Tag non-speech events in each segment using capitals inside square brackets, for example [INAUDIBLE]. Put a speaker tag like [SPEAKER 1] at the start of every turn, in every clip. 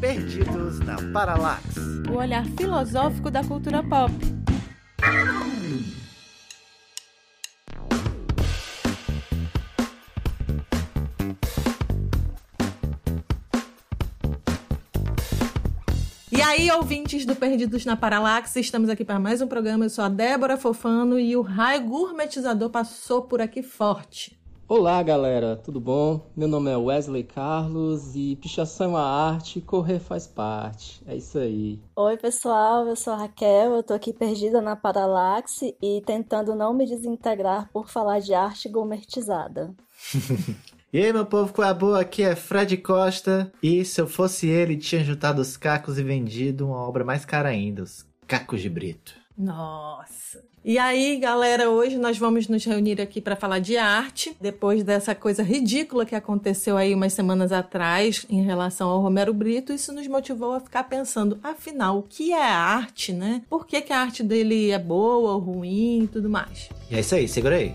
[SPEAKER 1] Perdidos na Paralax.
[SPEAKER 2] O olhar filosófico da cultura pop. E aí, ouvintes do Perdidos na Paralaxe, estamos aqui para mais um programa. Eu sou a Débora Fofano e o raio gourmetizador passou por aqui forte.
[SPEAKER 3] Olá, galera, tudo bom? Meu nome é Wesley Carlos e pichação é uma arte, correr faz parte. É isso aí.
[SPEAKER 4] Oi, pessoal, eu sou a Raquel, eu tô aqui perdida na Paralaxe e tentando não me desintegrar por falar de arte gourmetizada. [LAUGHS]
[SPEAKER 1] E aí, meu povo, qual é a boa? Aqui é Fred Costa. E se eu fosse ele, tinha juntado os cacos e vendido uma obra mais cara ainda, os cacos de brito.
[SPEAKER 2] Nossa. E aí, galera, hoje nós vamos nos reunir aqui para falar de arte, depois dessa coisa ridícula que aconteceu aí umas semanas atrás em relação ao Romero Brito. Isso nos motivou a ficar pensando, afinal, o que é arte, né? Por que, que a arte dele é boa ou ruim e tudo mais?
[SPEAKER 1] E é isso aí, segura aí.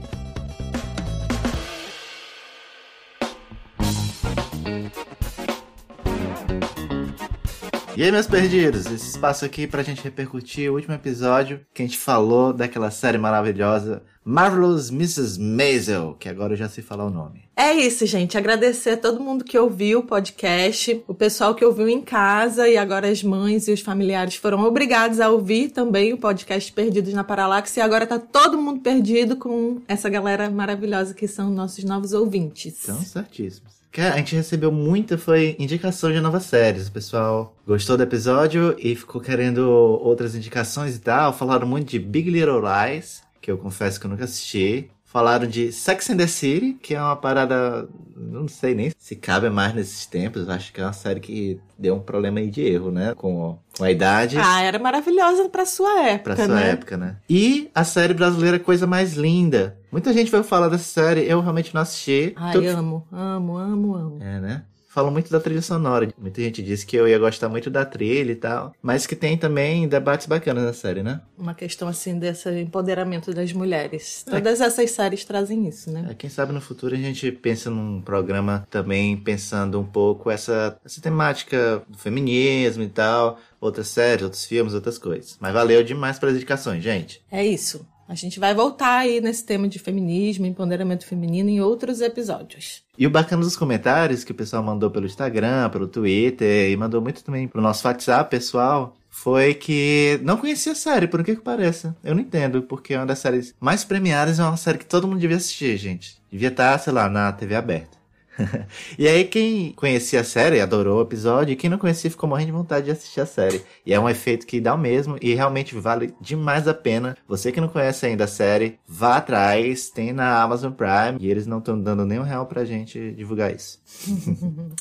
[SPEAKER 1] E aí, meus perdidos, esse espaço aqui pra gente repercutir o último episódio que a gente falou daquela série maravilhosa Marvelous Mrs. Maisel, que agora eu já sei falar o nome.
[SPEAKER 2] É isso, gente. Agradecer a todo mundo que ouviu o podcast, o pessoal que ouviu em casa e agora as mães e os familiares foram obrigados a ouvir também o podcast Perdidos na Paralaxe e agora tá todo mundo perdido com essa galera maravilhosa que são nossos novos ouvintes.
[SPEAKER 1] São certíssimos. Cara, a gente recebeu muita foi indicação de novas séries. O pessoal gostou do episódio e ficou querendo outras indicações e tal. Falaram muito de Big Little Lies, que eu confesso que eu nunca assisti. Falaram de Sex and the City, que é uma parada. Não sei nem se cabe mais nesses tempos. Acho que é uma série que deu um problema aí de erro, né? Com, com a idade.
[SPEAKER 2] Ah, era maravilhosa pra sua época.
[SPEAKER 1] Pra sua
[SPEAKER 2] né?
[SPEAKER 1] época, né? E a série brasileira Coisa Mais Linda. Muita gente vai falar dessa série, eu realmente não assisti.
[SPEAKER 2] Ai,
[SPEAKER 1] Tô-
[SPEAKER 2] amo, amo, amo, amo.
[SPEAKER 1] É, né? Falam muito da trilha sonora. Muita gente disse que eu ia gostar muito da trilha e tal. Mas que tem também debates bacanas na série, né?
[SPEAKER 2] Uma questão assim desse empoderamento das mulheres.
[SPEAKER 1] É.
[SPEAKER 2] Todas essas séries trazem isso, né?
[SPEAKER 1] É, quem sabe no futuro a gente pensa num programa também pensando um pouco essa, essa temática do feminismo e tal. Outras séries, outros filmes, outras coisas. Mas valeu demais pelas indicações, gente.
[SPEAKER 2] É isso. A gente vai voltar aí nesse tema de feminismo, empoderamento feminino em outros episódios.
[SPEAKER 1] E o bacana dos comentários que o pessoal mandou pelo Instagram, pelo Twitter e mandou muito também pro nosso WhatsApp pessoal foi que não conhecia a série, por que que pareça. Eu não entendo, porque é uma das séries mais premiadas é uma série que todo mundo devia assistir, gente. Devia estar, sei lá, na TV aberta. [LAUGHS] e aí, quem conhecia a série adorou o episódio, e quem não conhecia ficou morrendo de vontade de assistir a série. E é um efeito que dá o mesmo, e realmente vale demais a pena. Você que não conhece ainda a série, vá atrás, tem na Amazon Prime, e eles não estão dando nenhum real pra gente divulgar isso. [LAUGHS]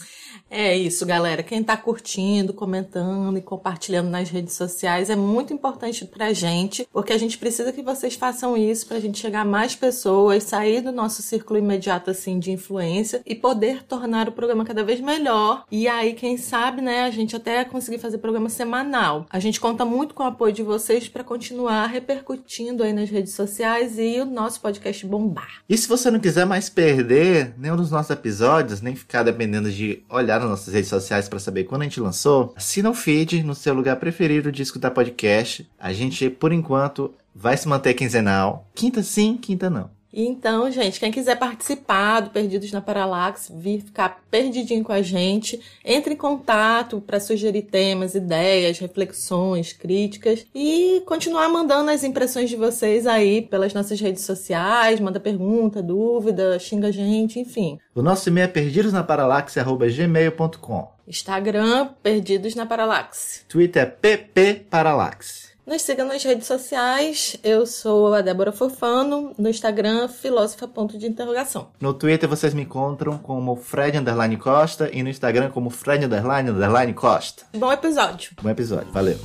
[SPEAKER 2] É isso, galera. Quem tá curtindo, comentando e compartilhando nas redes sociais é muito importante pra gente, porque a gente precisa que vocês façam isso pra gente chegar a mais pessoas, sair do nosso círculo imediato assim de influência e poder tornar o programa cada vez melhor. E aí, quem sabe, né, a gente até conseguir fazer programa semanal. A gente conta muito com o apoio de vocês pra continuar repercutindo aí nas redes sociais e o nosso podcast bombar.
[SPEAKER 1] E se você não quiser mais perder nenhum dos nossos episódios, nem ficar dependendo de olhar nas nossas redes sociais para saber quando a gente lançou, assina o feed no seu lugar preferido de escutar podcast. A gente, por enquanto, vai se manter quinzenal. Quinta sim, quinta não.
[SPEAKER 2] E Então, gente, quem quiser participar do Perdidos na Paralax, vir ficar perdidinho com a gente, entre em contato para sugerir temas, ideias, reflexões, críticas e continuar mandando as impressões de vocês aí pelas nossas redes sociais, manda pergunta, dúvida, xinga a gente, enfim.
[SPEAKER 1] O nosso e-mail é perdidosnaparalaxe.gmail.com
[SPEAKER 2] Instagram, Perdidos na Paralax.
[SPEAKER 1] Twitter é ppparalaxe.
[SPEAKER 2] Nos siga nas redes sociais. Eu sou a Débora Fofano. No Instagram, filósofa ponto de interrogação.
[SPEAKER 1] No Twitter vocês me encontram como Fred Underline Costa e no Instagram como Fred Underline Underline Costa.
[SPEAKER 2] Bom episódio.
[SPEAKER 1] Bom episódio, valeu.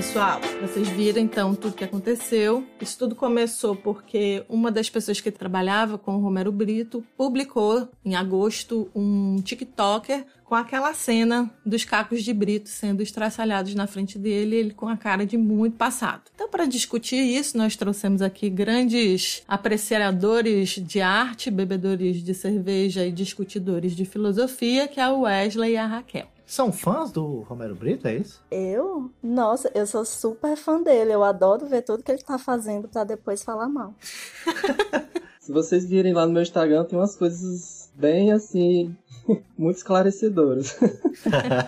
[SPEAKER 2] Pessoal, vocês viram então tudo que aconteceu. Isso tudo começou porque uma das pessoas que trabalhava com o Romero Brito publicou em agosto um TikToker com aquela cena dos cacos de Brito sendo estraçalhados na frente dele, ele com a cara de muito passado. Então, para discutir isso, nós trouxemos aqui grandes apreciadores de arte, bebedores de cerveja e discutidores de filosofia, que é o Wesley e a Raquel.
[SPEAKER 1] São fãs do Romero Brito, é isso?
[SPEAKER 4] Eu? Nossa, eu sou super fã dele. Eu adoro ver tudo que ele tá fazendo para depois falar mal. [LAUGHS]
[SPEAKER 3] Se vocês virem lá no meu Instagram, tem umas coisas bem assim [LAUGHS] muito esclarecedoras.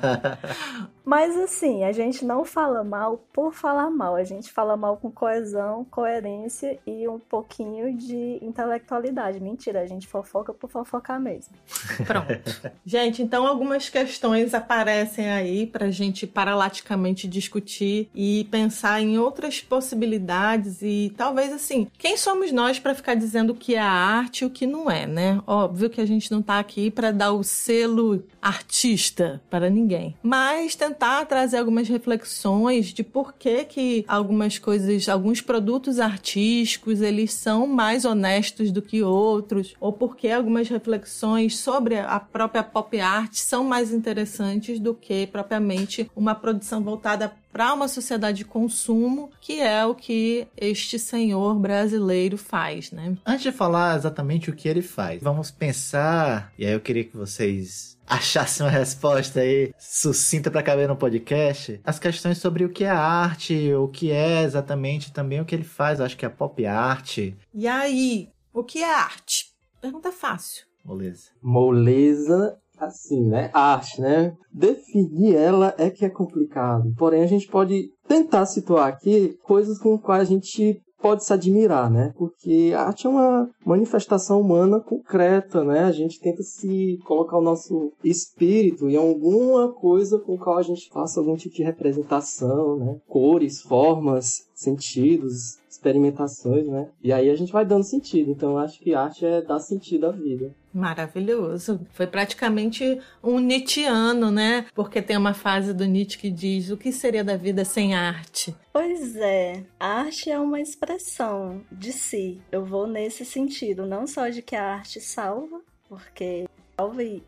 [SPEAKER 3] [LAUGHS]
[SPEAKER 4] Mas assim, a gente não fala mal por falar mal, a gente fala mal com coesão, coerência e um pouquinho de intelectualidade. Mentira, a gente fofoca por fofocar mesmo. [LAUGHS]
[SPEAKER 2] Pronto. gente, então algumas questões aparecem aí pra gente paralaticamente discutir e pensar em outras possibilidades e talvez assim, quem somos nós para ficar dizendo o que é arte e o que não é, né? Óbvio que a gente não tá aqui para dar o selo artista para ninguém, mas tentar trazer algumas reflexões de por que que algumas coisas, alguns produtos artísticos, eles são mais honestos do que outros, ou por que algumas reflexões sobre a própria pop art são mais interessantes do que propriamente uma produção voltada para uma sociedade de consumo, que é o que este senhor brasileiro faz, né?
[SPEAKER 1] Antes de falar exatamente o que ele faz, vamos pensar, e aí eu queria que vocês achassem uma resposta aí sucinta para caber no podcast, as questões sobre o que é arte, o que é exatamente também o que ele faz, eu acho que é pop art.
[SPEAKER 2] E aí, o que é arte? Pergunta fácil.
[SPEAKER 1] Moleza.
[SPEAKER 3] Moleza assim, né? Arte, né? Definir ela é que é complicado. Porém, a gente pode tentar situar aqui coisas com as quais a gente pode se admirar, né? Porque a arte é uma manifestação humana concreta, né? A gente tenta se colocar o nosso espírito em alguma coisa com qual a gente faça algum tipo de representação, né? Cores, formas, sentidos, experimentações, né? E aí a gente vai dando sentido. Então acho que arte é dar sentido à vida.
[SPEAKER 2] Maravilhoso. Foi praticamente um Nietzscheano, né? Porque tem uma fase do Nietzsche que diz: o que seria da vida sem arte?
[SPEAKER 4] Pois é, a arte é uma expressão de si. Eu vou nesse sentido, não só de que a arte salva, porque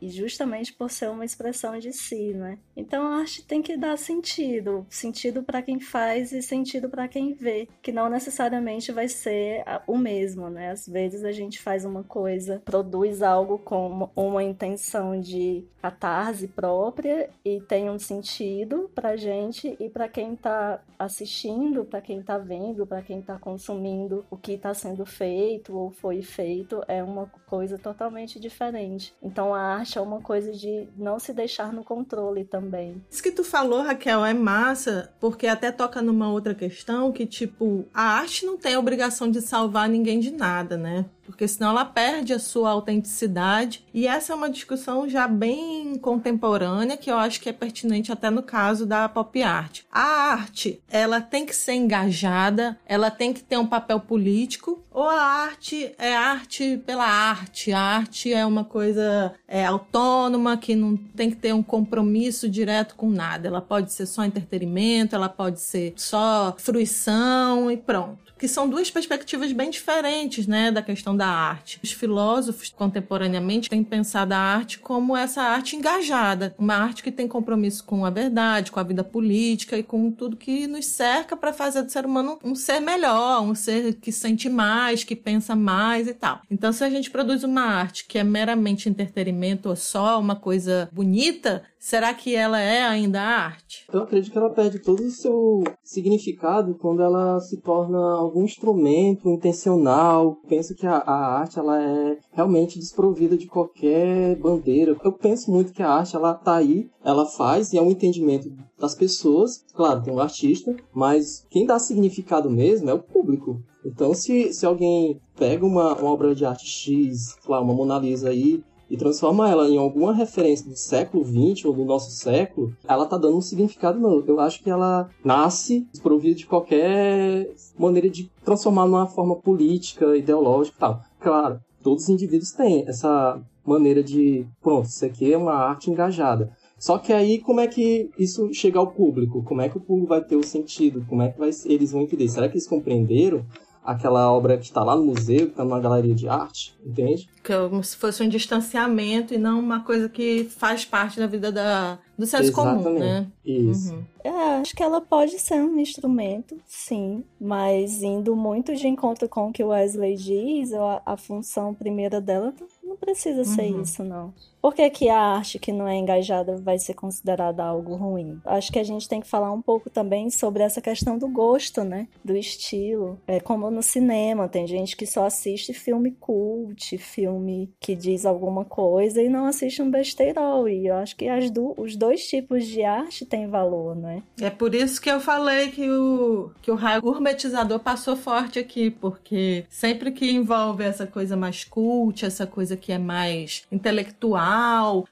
[SPEAKER 4] e justamente por ser uma expressão de si, né? Então a arte tem que dar sentido, sentido para quem faz e sentido para quem vê, que não necessariamente vai ser o mesmo, né? Às vezes a gente faz uma coisa, produz algo com uma intenção de catarse própria e tem um sentido pra gente e para quem tá assistindo, para quem tá vendo, para quem tá consumindo o que está sendo feito ou foi feito, é uma coisa totalmente diferente. Então a arte é uma coisa de não se deixar no controle também.
[SPEAKER 2] Isso que tu falou, Raquel, é massa, porque até toca numa outra questão que, tipo, a arte não tem a obrigação de salvar ninguém de nada, né? Porque senão ela perde a sua autenticidade. E essa é uma discussão já bem contemporânea que eu acho que é pertinente até no caso da pop art. A arte, ela tem que ser engajada, ela tem que ter um papel político, ou a arte é arte pela arte. A arte é uma coisa é, autônoma que não tem que ter um compromisso direto com nada. Ela pode ser só entretenimento, ela pode ser só fruição e pronto que são duas perspectivas bem diferentes, né, da questão da arte. Os filósofos contemporaneamente têm pensado a arte como essa arte engajada, uma arte que tem compromisso com a verdade, com a vida política e com tudo que nos cerca para fazer do ser humano um ser melhor, um ser que sente mais, que pensa mais e tal. Então, se a gente produz uma arte que é meramente entretenimento ou só uma coisa bonita, será que ela é ainda arte?
[SPEAKER 3] Eu acredito que ela perde todo o seu significado quando ela se torna algum instrumento intencional. Penso que a, a arte ela é realmente desprovida de qualquer bandeira. Eu penso muito que a arte ela tá aí, ela faz e é um entendimento das pessoas. Claro, tem um artista, mas quem dá significado mesmo é o público. Então, se, se alguém pega uma, uma obra de arte X, lá, uma Mona Lisa aí, e transforma ela em alguma referência do século XX ou do nosso século, ela tá dando um significado novo. Eu acho que ela nasce desprovida de qualquer maneira de transformar numa forma política, ideológica e tal. Claro, todos os indivíduos têm essa maneira de, pronto, isso aqui é uma arte engajada. Só que aí, como é que isso chega ao público? Como é que o público vai ter o sentido? Como é que vai, eles vão entender? Será que eles compreenderam aquela obra que está lá no museu, que está numa galeria de arte, entende?
[SPEAKER 2] Como se fosse um distanciamento e não uma coisa que faz parte da vida da, do senso Exatamente. comum, né?
[SPEAKER 3] Isso. Uhum.
[SPEAKER 4] É, acho que ela pode ser um instrumento, sim, mas indo muito de encontro com o que o Wesley diz, a, a função primeira dela não precisa uhum. ser isso, não. Por que, que, a arte que não é engajada vai ser considerada algo ruim? Acho que a gente tem que falar um pouco também sobre essa questão do gosto, né? Do estilo. É como no cinema, tem gente que só assiste filme cult, filme que diz alguma coisa e não assiste um besteirol. E eu acho que as do, os dois tipos de arte têm valor, né?
[SPEAKER 2] É por isso que eu falei que o, que o raio gourmetizador passou forte aqui, porque sempre que envolve essa coisa mais cult, essa coisa que é mais intelectual,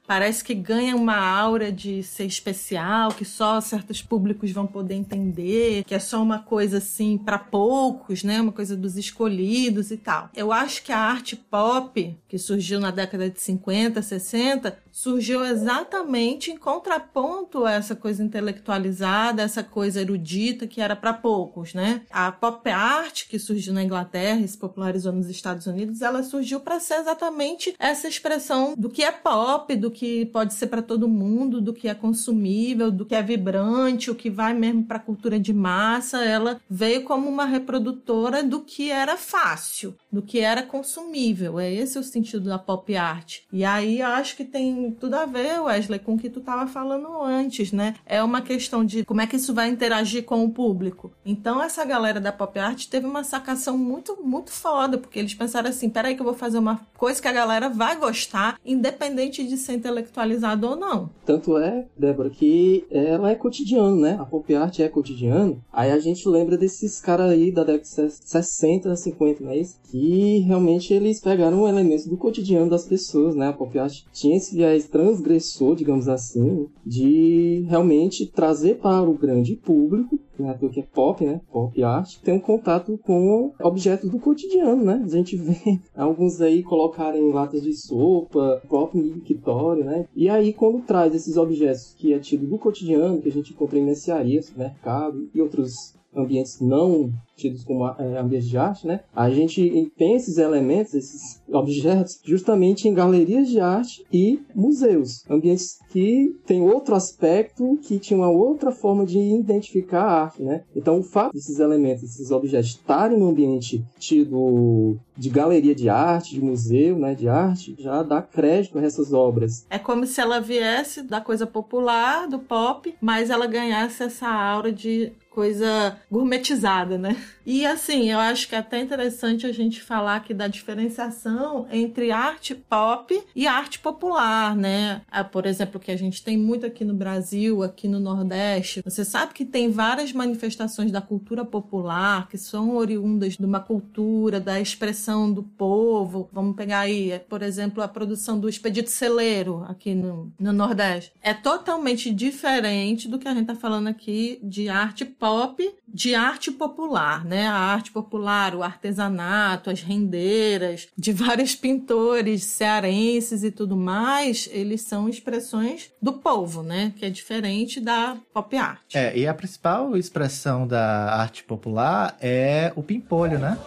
[SPEAKER 2] parece que ganha uma aura de ser especial, que só certos públicos vão poder entender, que é só uma coisa assim para poucos, né? Uma coisa dos escolhidos e tal. Eu acho que a arte pop, que surgiu na década de 50, 60, surgiu exatamente em contraponto a essa coisa intelectualizada, essa coisa erudita que era para poucos, né? A pop art que surgiu na Inglaterra e se popularizou nos Estados Unidos, ela surgiu para ser exatamente essa expressão do que é pop do que pode ser para todo mundo, do que é consumível, do que é vibrante, o que vai mesmo para a cultura de massa, ela veio como uma reprodutora do que era fácil, do que era consumível. É esse o sentido da pop art. E aí eu acho que tem tudo a ver, Wesley, com o que tu estava falando antes, né? É uma questão de como é que isso vai interagir com o público. Então essa galera da pop art teve uma sacação muito, muito foda, porque eles pensaram assim, peraí que eu vou fazer uma coisa que a galera vai gostar, independente de ser intelectualizado ou não.
[SPEAKER 3] Tanto é, Débora, que ela é cotidiano, né? A pop art é cotidiano. Aí a gente lembra desses caras aí da década de 60, 50, não é isso? Que realmente eles pegaram elementos do cotidiano das pessoas, né? A pop art tinha esse viés transgressor, digamos assim, de realmente trazer para o grande público né, que é pop, né, pop art, tem um contato com objetos do cotidiano, né? A gente [LAUGHS] vê alguns aí colocarem latas de sopa, próprio mictório, né? E aí quando traz esses objetos que é tido do cotidiano, que a gente encontra em mercearias, mercado e outros ambientes não tidos como é, ambientes de arte, né? A gente tem esses elementos, esses objetos, justamente em galerias de arte e museus. Ambientes que têm outro aspecto, que tinham uma outra forma de identificar a arte, né? Então, o fato desses elementos, esses objetos estarem no ambiente tido de galeria de arte, de museu, né, de arte, já dá crédito a essas obras.
[SPEAKER 2] É como se ela viesse da coisa popular, do pop, mas ela ganhasse essa aura de coisa gourmetizada, né? E assim, eu acho que é até interessante a gente falar aqui da diferenciação entre arte pop e arte popular, né? Ah, por exemplo, que a gente tem muito aqui no Brasil, aqui no Nordeste. Você sabe que tem várias manifestações da cultura popular que são oriundas de uma cultura, da expressão do povo. Vamos pegar aí, por exemplo, a produção do Expedito Celeiro aqui no, no Nordeste. É totalmente diferente do que a gente tá falando aqui de arte pop, de arte popular, né? A arte popular, o artesanato, as rendeiras de vários pintores cearenses e tudo mais, eles são expressões do povo, né? Que é diferente da pop art.
[SPEAKER 1] É, e a principal expressão da arte popular é o pimpolho, né?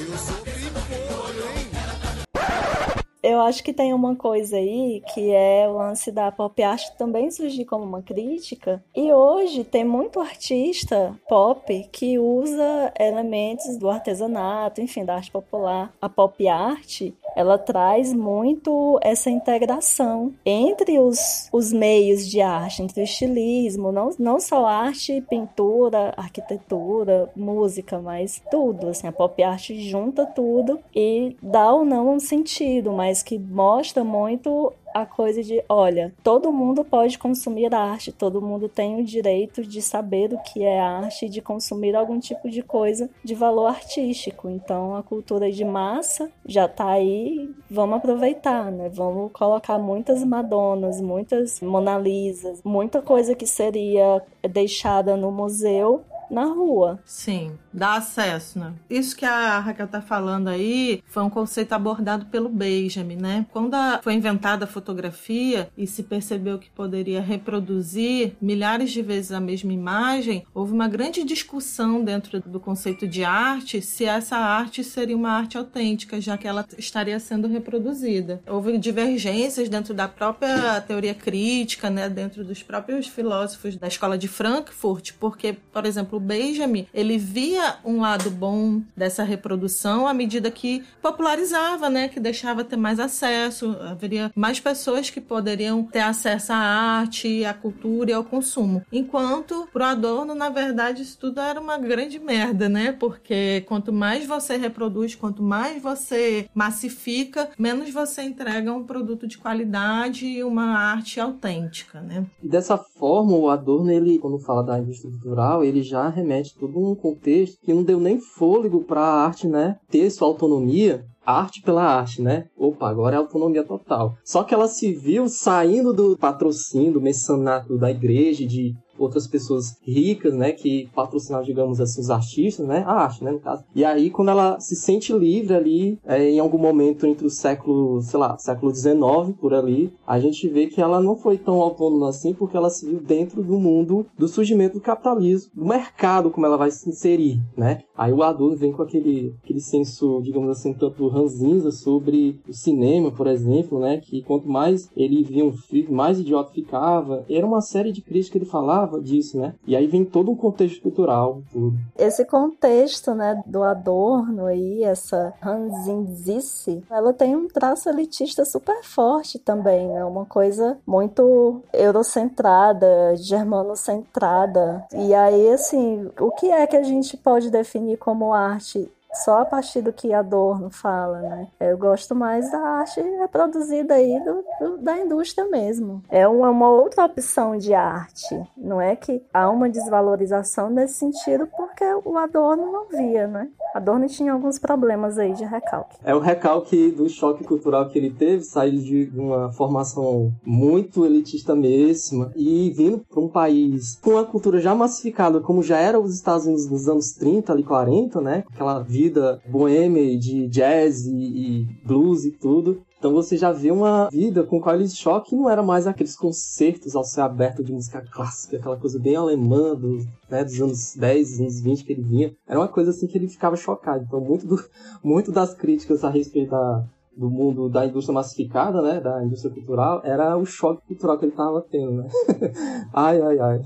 [SPEAKER 1] Eu sou
[SPEAKER 4] eu acho que tem uma coisa aí que é o lance da pop art também surgir como uma crítica. E hoje tem muito artista pop que usa elementos do artesanato, enfim, da arte popular. A pop art, ela traz muito essa integração entre os, os meios de arte, entre o estilismo, não, não só arte, pintura, arquitetura, música, mas tudo. Assim, a pop art junta tudo e dá ou não um sentido, mas que mostra muito a coisa de, olha, todo mundo pode consumir arte, todo mundo tem o direito de saber o que é arte e de consumir algum tipo de coisa de valor artístico. Então a cultura de massa já está aí, vamos aproveitar, né? Vamos colocar muitas Madonas, muitas Mona Lisas, muita coisa que seria deixada no museu na rua.
[SPEAKER 2] Sim, dá acesso, né? Isso que a Raquel tá falando aí foi um conceito abordado pelo Benjamin, né? Quando a, foi inventada a fotografia e se percebeu que poderia reproduzir milhares de vezes a mesma imagem, houve uma grande discussão dentro do conceito de arte se essa arte seria uma arte autêntica, já que ela estaria sendo reproduzida. Houve divergências dentro da própria teoria crítica, né? Dentro dos próprios filósofos da escola de Frankfurt, porque, por exemplo, o Benjamin, ele via um lado bom dessa reprodução à medida que popularizava, né, que deixava ter mais acesso, haveria mais pessoas que poderiam ter acesso à arte, à cultura e ao consumo. Enquanto pro Adorno, na verdade, isso tudo era uma grande merda, né? Porque quanto mais você reproduz, quanto mais você massifica, menos você entrega um produto de qualidade e uma arte autêntica, né?
[SPEAKER 3] Dessa forma, o Adorno, ele, quando fala da indústria cultural, ele já remete todo um contexto que não deu nem fôlego para a arte, né, ter sua autonomia arte pela arte, né? Opa, agora é autonomia total. Só que ela se viu saindo do patrocínio, do mecenato da igreja, de outras pessoas ricas, né, que patrocinavam, digamos assim, os artistas, né, a arte, né, no caso. E aí, quando ela se sente livre ali, é, em algum momento entre o século, sei lá, século XIX, por ali, a gente vê que ela não foi tão autônoma assim, porque ela se viu dentro do mundo do surgimento do capitalismo, do mercado, como ela vai se inserir, né. Aí o Adorno vem com aquele, aquele senso, digamos assim, tanto ranzinza sobre o cinema, por exemplo, né, que quanto mais ele via um filme, mais idiota ficava. Era uma série de críticas que ele falava disso, né? E aí vem todo um contexto cultural, tudo.
[SPEAKER 4] Esse contexto, né, do Adorno aí, essa ranzinzice, ela tem um traço elitista super forte também, né? Uma coisa muito eurocentrada, germanocentrada. E aí, assim, o que é que a gente pode definir como arte só a partir do que Adorno fala, né? Eu gosto mais da arte reproduzida aí do, do, da indústria mesmo. É uma, uma, outra opção de arte. Não é que há uma desvalorização nesse sentido porque o Adorno não via, né? Adorno tinha alguns problemas aí de recalque.
[SPEAKER 3] É o recalque do choque cultural que ele teve, sair de uma formação muito elitista mesmo e vindo para um país com uma cultura já massificada, como já era os Estados Unidos nos anos 30 ali 40, né? Aquela vida boêmia de jazz e, e blues e tudo. Então você já vê uma vida com quality shock que não era mais aqueles concertos ao céu aberto de música clássica, aquela coisa bem alemã do, né, dos anos 10, anos 20 que ele vinha. Era uma coisa assim que ele ficava chocado. Então muito, do, [LAUGHS] muito das críticas a respeito da, do mundo da indústria massificada, né, da indústria cultural, era o choque cultural que ele estava tendo, né? [LAUGHS] ai, ai, ai.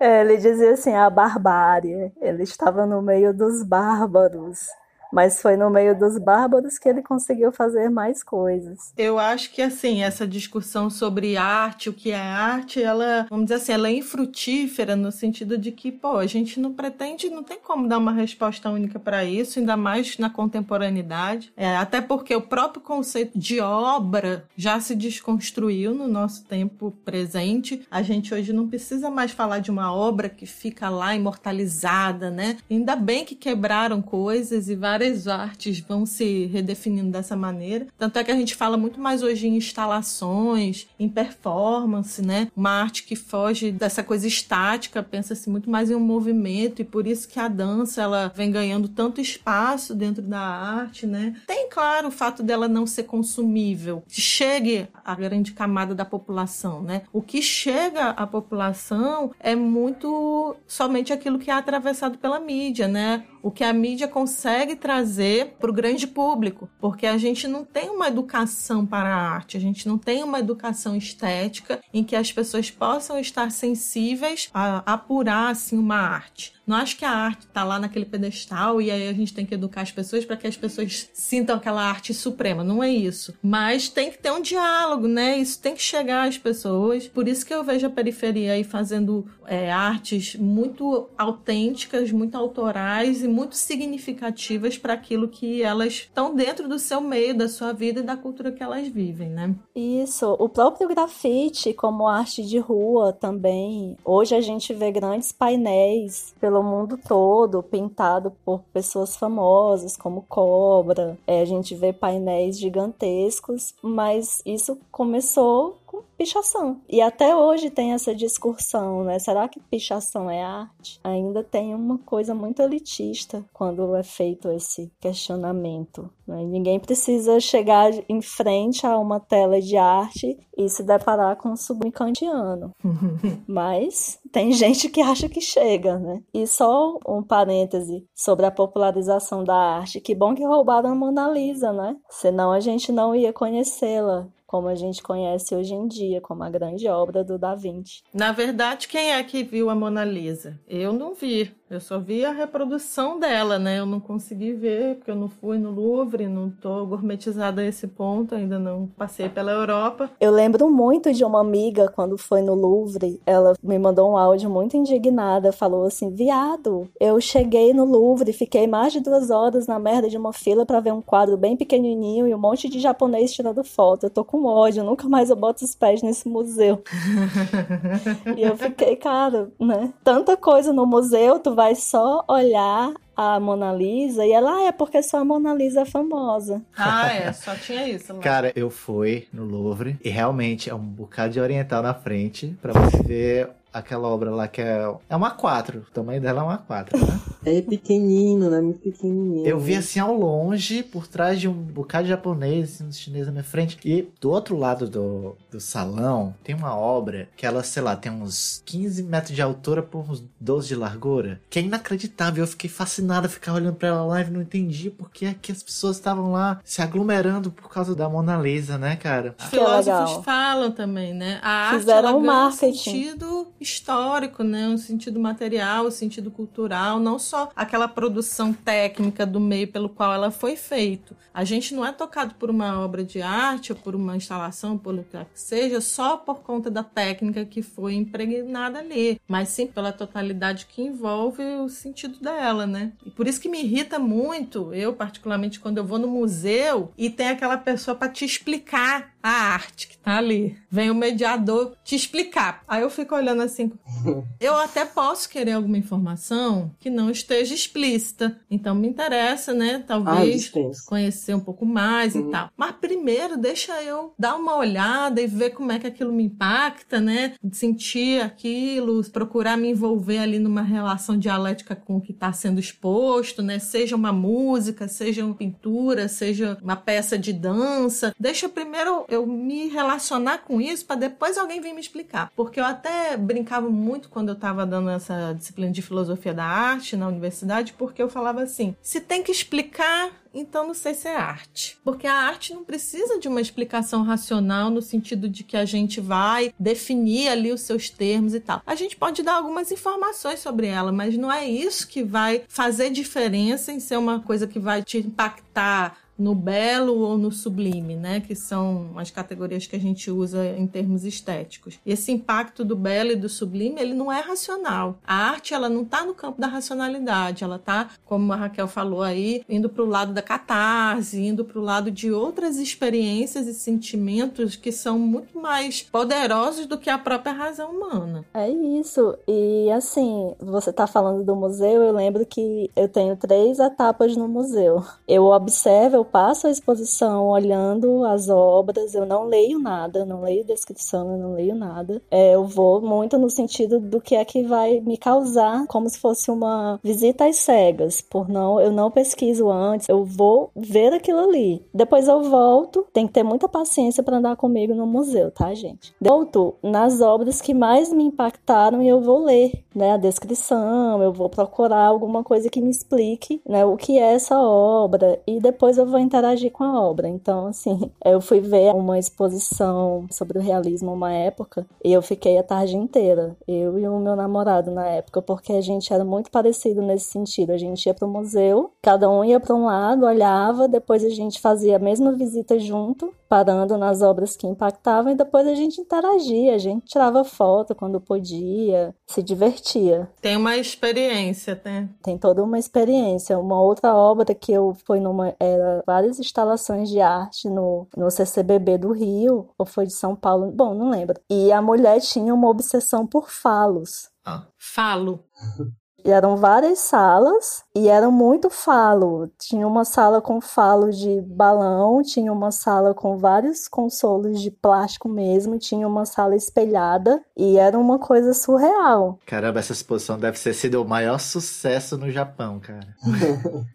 [SPEAKER 4] É, ele dizia assim, a barbárie. Ele estava no meio dos bárbaros mas foi no meio dos bárbaros que ele conseguiu fazer mais coisas.
[SPEAKER 2] Eu acho que assim, essa discussão sobre arte, o que é arte, ela, vamos dizer assim, ela é infrutífera no sentido de que, pô, a gente não pretende, não tem como dar uma resposta única para isso, ainda mais na contemporaneidade. É, até porque o próprio conceito de obra já se desconstruiu no nosso tempo presente. A gente hoje não precisa mais falar de uma obra que fica lá imortalizada, né? Ainda bem que quebraram coisas e várias várias artes vão se redefinindo dessa maneira. Tanto é que a gente fala muito mais hoje em instalações, em performance, né? Uma arte que foge dessa coisa estática, pensa-se muito mais em um movimento e por isso que a dança ela vem ganhando tanto espaço dentro da arte, né? Tem claro o fato dela não ser consumível, que chegue à grande camada da população, né? O que chega à população é muito somente aquilo que é atravessado pela mídia, né? O que a mídia consegue trazer para o grande público, porque a gente não tem uma educação para a arte, a gente não tem uma educação estética em que as pessoas possam estar sensíveis a apurar assim uma arte. Não acho que a arte está lá naquele pedestal e aí a gente tem que educar as pessoas para que as pessoas sintam aquela arte suprema. Não é isso. Mas tem que ter um diálogo, né? Isso tem que chegar às pessoas. Por isso que eu vejo a periferia aí fazendo é, artes muito autênticas, muito autorais e muito significativas para aquilo que elas estão dentro do seu meio, da sua vida e da cultura que elas vivem, né?
[SPEAKER 4] Isso. O próprio grafite, como arte de rua também. Hoje a gente vê grandes painéis pelo pelo mundo todo, pintado por pessoas famosas como Cobra. É, a gente vê painéis gigantescos, mas isso começou com pichação. E até hoje tem essa discussão, né? Será que pichação é arte? Ainda tem uma coisa muito elitista quando é feito esse questionamento. Né? Ninguém precisa chegar em frente a uma tela de arte e se deparar com um sublime kantiano. [LAUGHS] Mas tem gente que acha que chega, né? E só um parêntese sobre a popularização da arte. Que bom que roubaram a Mona Lisa, né? Senão a gente não ia conhecê-la como a gente conhece hoje em dia, como a grande obra do Da Vinci.
[SPEAKER 2] Na verdade, quem é que viu a Mona Lisa? Eu não vi. Eu só vi a reprodução dela, né? Eu não consegui ver, porque eu não fui no Louvre, não tô gourmetizada a esse ponto, ainda não passei pela Europa.
[SPEAKER 4] Eu lembro muito de uma amiga quando foi no Louvre, ela me mandou um áudio muito indignada, falou assim: "Viado, eu cheguei no Louvre, fiquei mais de duas horas na merda de uma fila para ver um quadro bem pequenininho e um monte de japonês tirando foto. Eu tô com ódio, nunca mais eu boto os pés nesse museu". [LAUGHS] e eu fiquei, cara, né? Tanta coisa no museu, tu vai só olhar a Mona Lisa e ela ah, é porque só a Mona Lisa é famosa.
[SPEAKER 2] Ah, é, só tinha isso. Lá.
[SPEAKER 1] Cara, eu fui no Louvre e realmente é um bocado de oriental na frente para você ver aquela obra lá que é. É uma 4. O tamanho dela é uma 4, né?
[SPEAKER 3] É pequenino, né? Muito pequenininho.
[SPEAKER 1] Eu vi assim ao longe, por trás de um bocado de japonês, assim, uns chineses na minha frente. E do outro lado do, do salão tem uma obra que ela, sei lá, tem uns 15 metros de altura por uns 12 de largura. Que é inacreditável. Eu fiquei fascinado, ficar olhando pra ela lá e não entendi porque é que as pessoas estavam lá se aglomerando por causa da Mona Lisa, né, cara?
[SPEAKER 2] Os filósofos falam também, né? A arte
[SPEAKER 4] Fizeram
[SPEAKER 2] ela
[SPEAKER 4] um
[SPEAKER 2] ganha um
[SPEAKER 4] marketing.
[SPEAKER 2] sentido histórico, né? Um sentido material, um sentido cultural, não só aquela produção técnica do meio pelo qual ela foi feita. A gente não é tocado por uma obra de arte ou por uma instalação, por o que seja, só por conta da técnica que foi impregnada ali, mas sim pela totalidade que envolve o sentido dela, né? E por isso que me irrita muito, eu particularmente quando eu vou no museu e tem aquela pessoa para te explicar a arte que tá ali. Vem o mediador te explicar. Aí eu fico olhando assim. [LAUGHS] eu até posso querer alguma informação que não esteja explícita. Então me interessa, né? Talvez
[SPEAKER 3] dispensa.
[SPEAKER 2] conhecer um pouco mais
[SPEAKER 3] Uhum.
[SPEAKER 2] e tal. Mas primeiro deixa eu dar uma olhada e ver como é que aquilo me impacta, né? Sentir aquilo, procurar me envolver ali numa relação dialética com o que está sendo exposto, né? Seja uma música, seja uma pintura, seja uma peça de dança. Deixa primeiro eu me relacionar com isso para depois alguém vir me explicar. Porque eu até brincava muito quando eu estava dando essa disciplina de filosofia da arte na universidade, porque eu falava assim: se tem que explicar, então não sei se é arte. Porque a arte não precisa de uma explicação racional no sentido de que a gente vai definir ali os seus termos e tal. A gente pode dar algumas informações sobre ela, mas não é isso que vai fazer diferença em ser uma coisa que vai te impactar no belo ou no sublime, né? Que são as categorias que a gente usa em termos estéticos. E esse impacto do belo e do sublime, ele não é racional. A arte, ela não está no campo da racionalidade, ela está, como a Raquel falou aí, indo para o lado da catarse, indo para o lado de outras experiências e sentimentos que são muito mais poderosos do que a própria razão humana.
[SPEAKER 4] É isso. E assim, você tá falando do museu, eu lembro que eu tenho três etapas no museu. Eu observo, eu passo a exposição olhando as obras, eu não leio nada, não leio descrição, eu não leio nada. É, eu vou muito no sentido do que é que vai me causar, como se fosse uma visita às cegas. Por não, eu não pesquiso antes, eu vou ver aquilo ali. Depois eu volto, tem que ter muita paciência para andar comigo no museu, tá, gente? Volto nas obras que mais me impactaram e eu vou ler, né, a descrição, eu vou procurar alguma coisa que me explique, né, o que é essa obra e depois eu vou interagir com a obra. Então, assim, [LAUGHS] eu fui ver uma exposição sobre o realismo uma época e eu fiquei a tarde inteira, eu e o meu namorado na época, porque a gente era muito parecido nesse sentido. A gente ia pro museu, cada um ia para um lado, olhava, depois a gente fazia a mesma visita junto, parando nas obras que impactavam e depois a gente interagia, a gente tirava foto quando podia, se divertia.
[SPEAKER 2] Tem uma experiência, né?
[SPEAKER 4] Tem toda uma experiência. Uma outra obra que eu fui numa era várias instalações de arte no, no CCBB do Rio, ou foi de São Paulo, bom, não lembro. E a mulher tinha uma obsessão por falos.
[SPEAKER 2] Falo. [LAUGHS]
[SPEAKER 4] E eram várias salas e era muito falo. Tinha uma sala com falo de balão, tinha uma sala com vários consolos de plástico mesmo, tinha uma sala espelhada e era uma coisa surreal.
[SPEAKER 1] Caramba, essa exposição deve ter sido o maior sucesso no Japão, cara. [LAUGHS]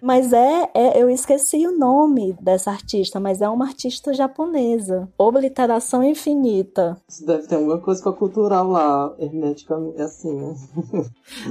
[SPEAKER 4] mas é, é, eu esqueci o nome dessa artista, mas é uma artista japonesa. Obliteração infinita.
[SPEAKER 3] Isso deve ter alguma coisa com a cultural lá, hermeticamente, assim, né?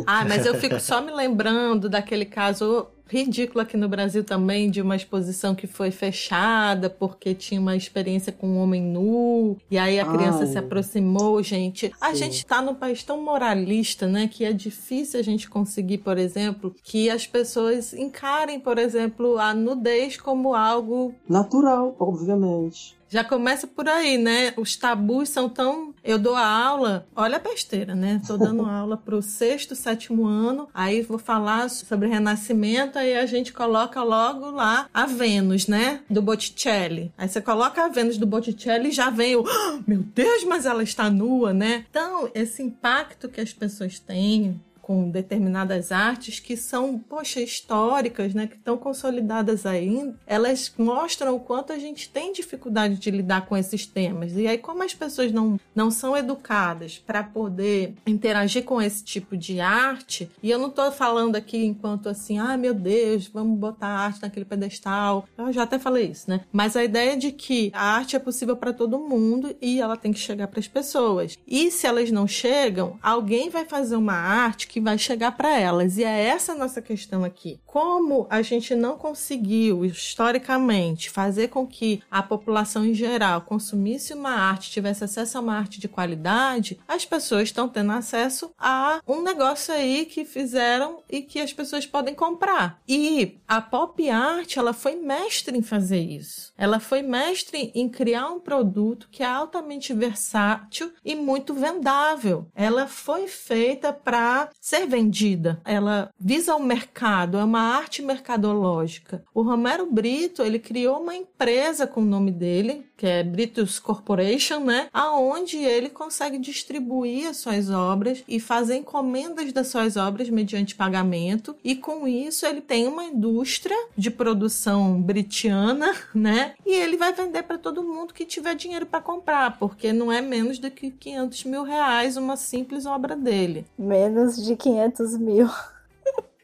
[SPEAKER 2] ah, mas eu fico só me lembrando daquele caso ridículo aqui no Brasil também de uma exposição que foi fechada porque tinha uma experiência com um homem nu e aí a criança Ai. se aproximou, gente. Sim. A gente está num país tão moralista, né, que é difícil a gente conseguir, por exemplo, que as pessoas encarem, por exemplo, a nudez como algo
[SPEAKER 3] natural, obviamente.
[SPEAKER 2] Já começa por aí, né? Os tabus são tão. Eu dou a aula, olha a besteira, né? Estou dando [LAUGHS] aula para o sexto, sétimo ano, aí vou falar sobre renascimento, aí a gente coloca logo lá a Vênus, né? Do Botticelli. Aí você coloca a Vênus do Botticelli e já vem o. Oh, meu Deus, mas ela está nua, né? Então, esse impacto que as pessoas têm com determinadas artes que são, poxa, históricas, né, que estão consolidadas aí, elas mostram o quanto a gente tem dificuldade de lidar com esses temas. E aí, como as pessoas não, não são educadas para poder interagir com esse tipo de arte, e eu não estou falando aqui enquanto assim, ah, meu Deus, vamos botar a arte naquele pedestal. Eu já até falei isso, né? Mas a ideia de que a arte é possível para todo mundo e ela tem que chegar para as pessoas. E se elas não chegam, alguém vai fazer uma arte que vai chegar para elas. E é essa nossa questão aqui. Como a gente não conseguiu, historicamente, fazer com que a população em geral consumisse uma arte, tivesse acesso a uma arte de qualidade, as pessoas estão tendo acesso a um negócio aí que fizeram e que as pessoas podem comprar. E a pop art, ela foi mestre em fazer isso. Ela foi mestre em criar um produto que é altamente versátil e muito vendável. Ela foi feita para ser vendida. Ela visa o mercado, é uma arte mercadológica. O Romero Brito, ele criou uma empresa com o nome dele, que é Britos Corporation, né? Aonde ele consegue distribuir as suas obras e fazer encomendas das suas obras mediante pagamento e com isso ele tem uma indústria de produção britiana, [LAUGHS] né? E ele vai vender para todo mundo que tiver dinheiro para comprar, porque não é menos do que 500 mil reais uma simples obra dele.
[SPEAKER 4] Menos de 500 mil.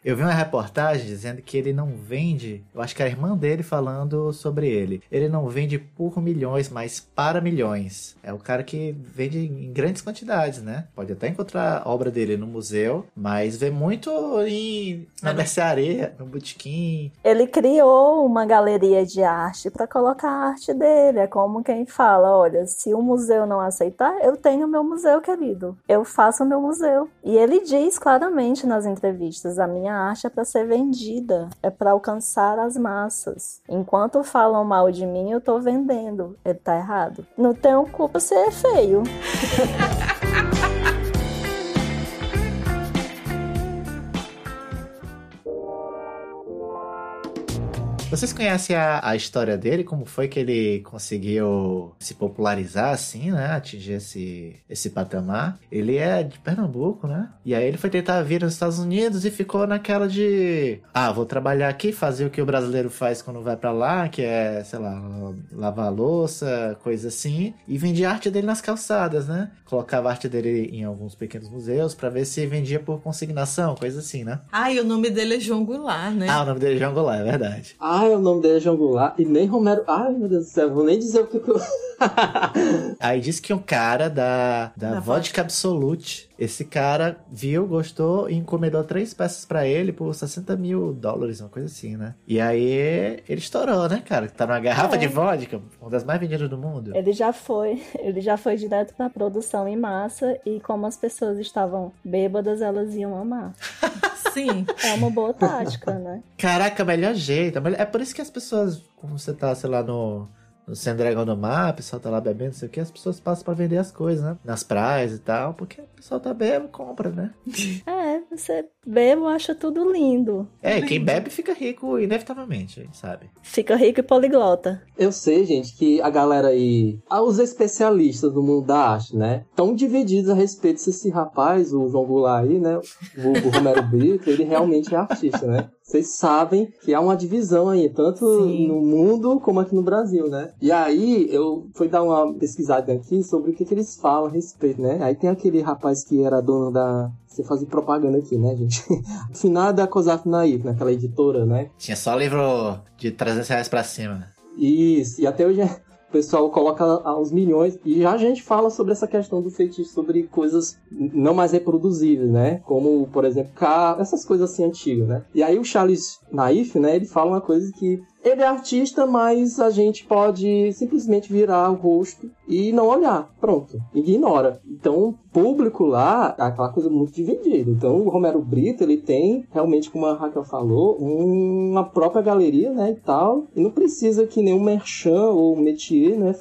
[SPEAKER 1] Eu vi uma reportagem dizendo que ele não vende, eu acho que a irmã dele falando sobre ele. Ele não vende por milhões, mas para milhões. É o cara que vende em grandes quantidades, né? Pode até encontrar a obra dele no museu, mas vê muito em, na mercearia, no botequim.
[SPEAKER 4] Ele criou uma galeria de arte para colocar a arte dele. É como quem fala: olha, se o museu não aceitar, eu tenho meu museu, querido. Eu faço o meu museu. E ele diz claramente nas entrevistas: a minha arte é para ser vendida, é para alcançar as massas. Enquanto falam mal de mim, eu tô vendendo. Ele tá errado. Não tenho culpa ser feio. [LAUGHS]
[SPEAKER 1] Vocês conhecem a, a história dele? Como foi que ele conseguiu se popularizar assim, né? Atingir esse, esse patamar. Ele é de Pernambuco, né? E aí ele foi tentar vir nos Estados Unidos e ficou naquela de... Ah, vou trabalhar aqui, fazer o que o brasileiro faz quando vai para lá, que é, sei lá, lavar louça, coisa assim. E vendia a arte dele nas calçadas, né? Colocava a arte dele em alguns pequenos museus para ver se vendia por consignação, coisa assim, né?
[SPEAKER 2] Ah, e o nome dele é João Goulart, né?
[SPEAKER 1] Ah, o nome dele é João Goulart, é verdade.
[SPEAKER 3] Ah, ah, o nome dele é João Goulart. E nem Romero. Ai, meu Deus do céu, vou nem dizer o que.
[SPEAKER 1] Aí disse que um cara da, da, da Vodka Absolute, esse cara viu, gostou e encomendou três peças para ele por 60 mil dólares, uma coisa assim, né? E aí ele estourou, né, cara? Tá numa garrafa é. de vodka, uma das mais vendidas do mundo.
[SPEAKER 4] Ele já foi, [LAUGHS] ele já foi direto pra produção em massa e como as pessoas estavam bêbadas, elas iam amar. [LAUGHS]
[SPEAKER 2] Sim.
[SPEAKER 4] É uma boa tática, né?
[SPEAKER 1] Caraca, melhor jeito. É por isso que as pessoas, como você tá, sei lá, no, no Sandragão do Mar, o pessoal tá lá bebendo, não sei o que, as pessoas passam pra vender as coisas, né? Nas praias e tal, porque o pessoal tá bebendo, compra, né? [LAUGHS]
[SPEAKER 4] É, Você bebe, acha tudo lindo.
[SPEAKER 1] É, quem bebe fica rico inevitavelmente, sabe?
[SPEAKER 4] Fica rico e poliglota.
[SPEAKER 3] Eu sei, gente, que a galera aí, ah, os especialistas do mundo da arte, né, estão divididos a respeito se esse rapaz, o João Goulart aí, né, o, o Romero [LAUGHS] Brito, ele realmente é artista, né? Vocês sabem que há uma divisão aí, tanto Sim. no mundo como aqui no Brasil, né? E aí eu fui dar uma pesquisada aqui sobre o que, que eles falam a respeito, né? Aí tem aquele rapaz que era dono da você fazer propaganda aqui, né, gente? [LAUGHS] Final da Cosaf Naif, naquela editora, né?
[SPEAKER 1] Tinha só livro de 300 reais pra cima.
[SPEAKER 3] Isso, e até hoje é o pessoal coloca aos milhões. E já a gente fala sobre essa questão do feitiço, sobre coisas não mais reproduzíveis, né? Como, por exemplo, essas coisas assim antigas, né? E aí o Charles Naif, né, ele fala uma coisa que ele é artista, mas a gente pode simplesmente virar o rosto e não olhar. Pronto, ignora. Então, público lá é aquela coisa muito dividida. Então, o Romero Brito, ele tem, realmente, como a Raquel falou, uma própria galeria, né, e tal. E não precisa que nenhum merchan ou métier, né,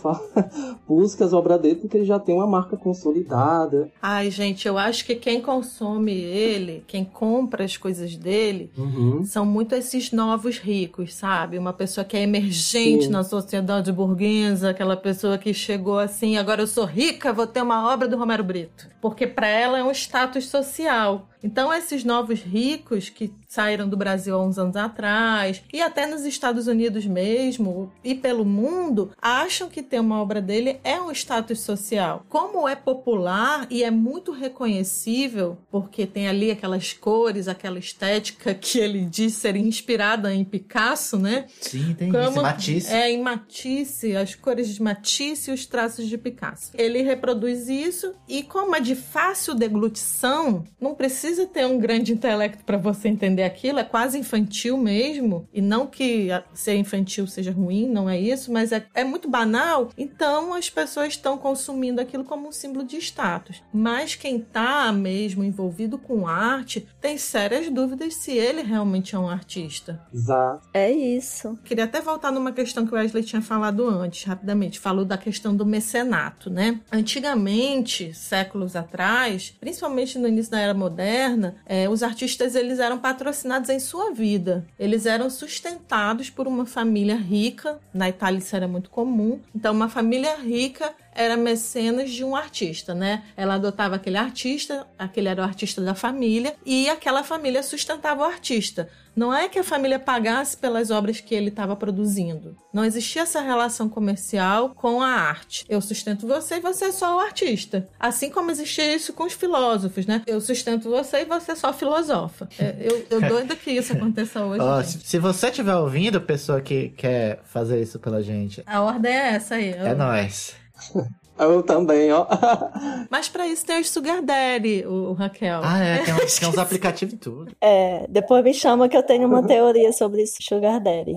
[SPEAKER 3] [LAUGHS] busque as obras dele, porque ele já tem uma marca consolidada.
[SPEAKER 2] Ai, gente, eu acho que quem consome ele, quem compra as coisas dele, uhum. são muito esses novos ricos, sabe? Uma pessoa que é emergente Sim. na sociedade burguesa, aquela pessoa que chegou assim, agora eu sou rica, vou ter uma obra do Romero Brito. Porque para ela é um status social. Então, esses novos ricos que saíram do Brasil há uns anos atrás, e até nos Estados Unidos mesmo, e pelo mundo, acham que ter uma obra dele é um status social. Como é popular e é muito reconhecível, porque tem ali aquelas cores, aquela estética que ele diz ser inspirada em Picasso, né?
[SPEAKER 1] Sim, tem Como, isso, Matisse.
[SPEAKER 2] É, em Matisse, as cores de Matisse e os traços de Picasso. Ele reproduz isso, e como é de fácil deglutição, não precisa precisa ter um grande intelecto para você entender aquilo, é quase infantil mesmo. E não que ser infantil seja ruim, não é isso, mas é, é muito banal. Então as pessoas estão consumindo aquilo como um símbolo de status. Mas quem tá mesmo envolvido com arte tem sérias dúvidas se ele realmente é um artista.
[SPEAKER 3] Exato.
[SPEAKER 4] É isso.
[SPEAKER 2] Queria até voltar numa questão que o Wesley tinha falado antes, rapidamente. Falou da questão do mecenato, né? Antigamente, séculos atrás, principalmente no início da era moderna, moderna, é, os artistas eles eram patrocinados em sua vida. Eles eram sustentados por uma família rica. Na Itália isso era muito comum. Então, uma família rica era mecenas de um artista, né? Ela adotava aquele artista, aquele era o artista da família, e aquela família sustentava o artista. Não é que a família pagasse pelas obras que ele estava produzindo. Não existia essa relação comercial com a arte. Eu sustento você e você é só o artista. Assim como existia isso com os filósofos, né? Eu sustento você e você só filosofa. É, eu, eu [LAUGHS] doido que isso aconteça hoje.
[SPEAKER 1] Oh, se, se, você estiver ouvindo, pessoa que quer fazer isso pela gente.
[SPEAKER 2] A ordem é essa aí. Eu...
[SPEAKER 1] É nós. [LAUGHS]
[SPEAKER 3] Eu também, ó. [LAUGHS]
[SPEAKER 2] Mas para isso tem os Sugar Daddy, o, o Raquel.
[SPEAKER 1] Ah, é, tem uns, [LAUGHS] tem uns aplicativos e tudo.
[SPEAKER 4] É, depois me chama que eu tenho uma teoria sobre isso, Sugar Daddy.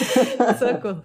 [SPEAKER 4] [LAUGHS]
[SPEAKER 2] Socorro.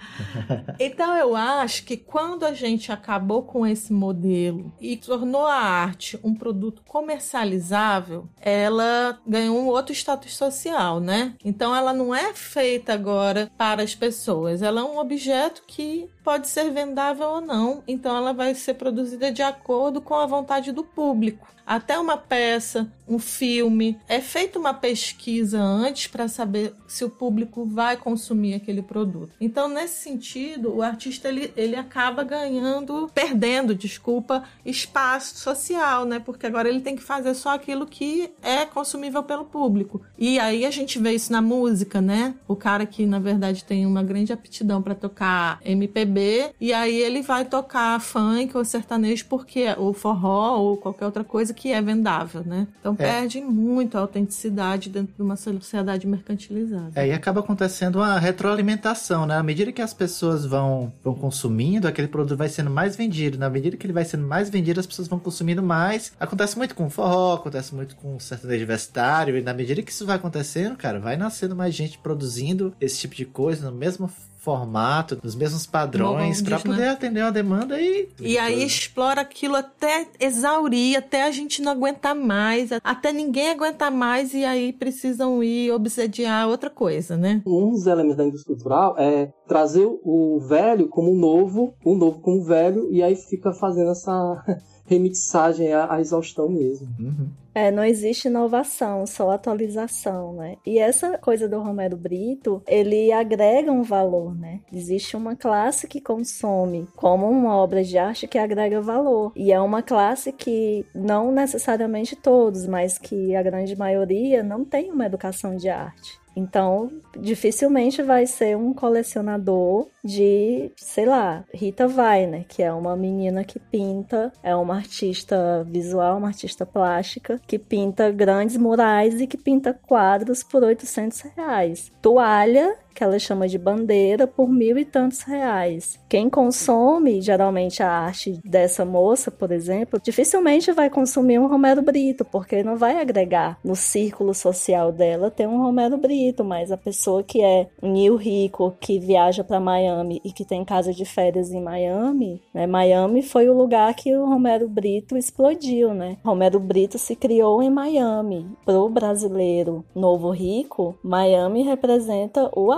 [SPEAKER 2] Então eu acho que quando a gente acabou com esse modelo e tornou a arte um produto comercializável, ela ganhou um outro status social, né? Então ela não é feita agora para as pessoas, ela é um objeto que pode ser vendável ou não, então ela vai ser produzida de acordo com a vontade do público até uma peça, um filme. É feita uma pesquisa antes para saber se o público vai consumir aquele produto. Então, nesse sentido, o artista ele, ele acaba ganhando, perdendo, desculpa, espaço social, né? Porque agora ele tem que fazer só aquilo que é consumível pelo público. E aí a gente vê isso na música, né? O cara que na verdade tem uma grande aptidão para tocar MPB e aí ele vai tocar funk ou sertanejo porque ou forró ou qualquer outra coisa que é vendável, né? Então é. perde muito a autenticidade dentro de uma sociedade mercantilizada.
[SPEAKER 1] É, e acaba acontecendo uma retroalimentação, né? À medida que as pessoas vão, vão consumindo, aquele produto vai sendo mais vendido. Na medida que ele vai sendo mais vendido, as pessoas vão consumindo mais. Acontece muito com forró, acontece muito com sertanejo universitário. E na medida que isso vai acontecendo, cara, vai nascendo mais gente produzindo esse tipo de coisa no mesmo formato, nos mesmos padrões, para poder né? atender uma demanda e.
[SPEAKER 2] E aí explora aquilo até exaurir, até a gente não aguentar mais, até ninguém aguentar mais e aí precisam ir obsediar outra coisa, né?
[SPEAKER 3] Um dos elementos da indústria cultural é trazer o velho como novo, o novo como velho, e aí fica fazendo essa remixagem à, à exaustão mesmo.
[SPEAKER 1] Uhum.
[SPEAKER 4] É, não existe inovação, só atualização, né? E essa coisa do Romero Brito, ele agrega um valor, né? Existe uma classe que consome como uma obra de arte que agrega valor. E é uma classe que não necessariamente todos, mas que a grande maioria não tem uma educação de arte. Então, dificilmente vai ser um colecionador de, sei lá, Rita Weiner, que é uma menina que pinta, é uma artista visual, uma artista plástica, que pinta grandes murais e que pinta quadros por 800 reais. Toalha que ela chama de bandeira por mil e tantos reais. Quem consome geralmente a arte dessa moça, por exemplo, dificilmente vai consumir um Romero Brito, porque não vai agregar no círculo social dela ter um Romero Brito, mas a pessoa que é Nil rico, que viaja para Miami e que tem casa de férias em Miami, né? Miami foi o lugar que o Romero Brito explodiu, né? Romero Brito se criou em Miami. Pro brasileiro novo rico, Miami representa o.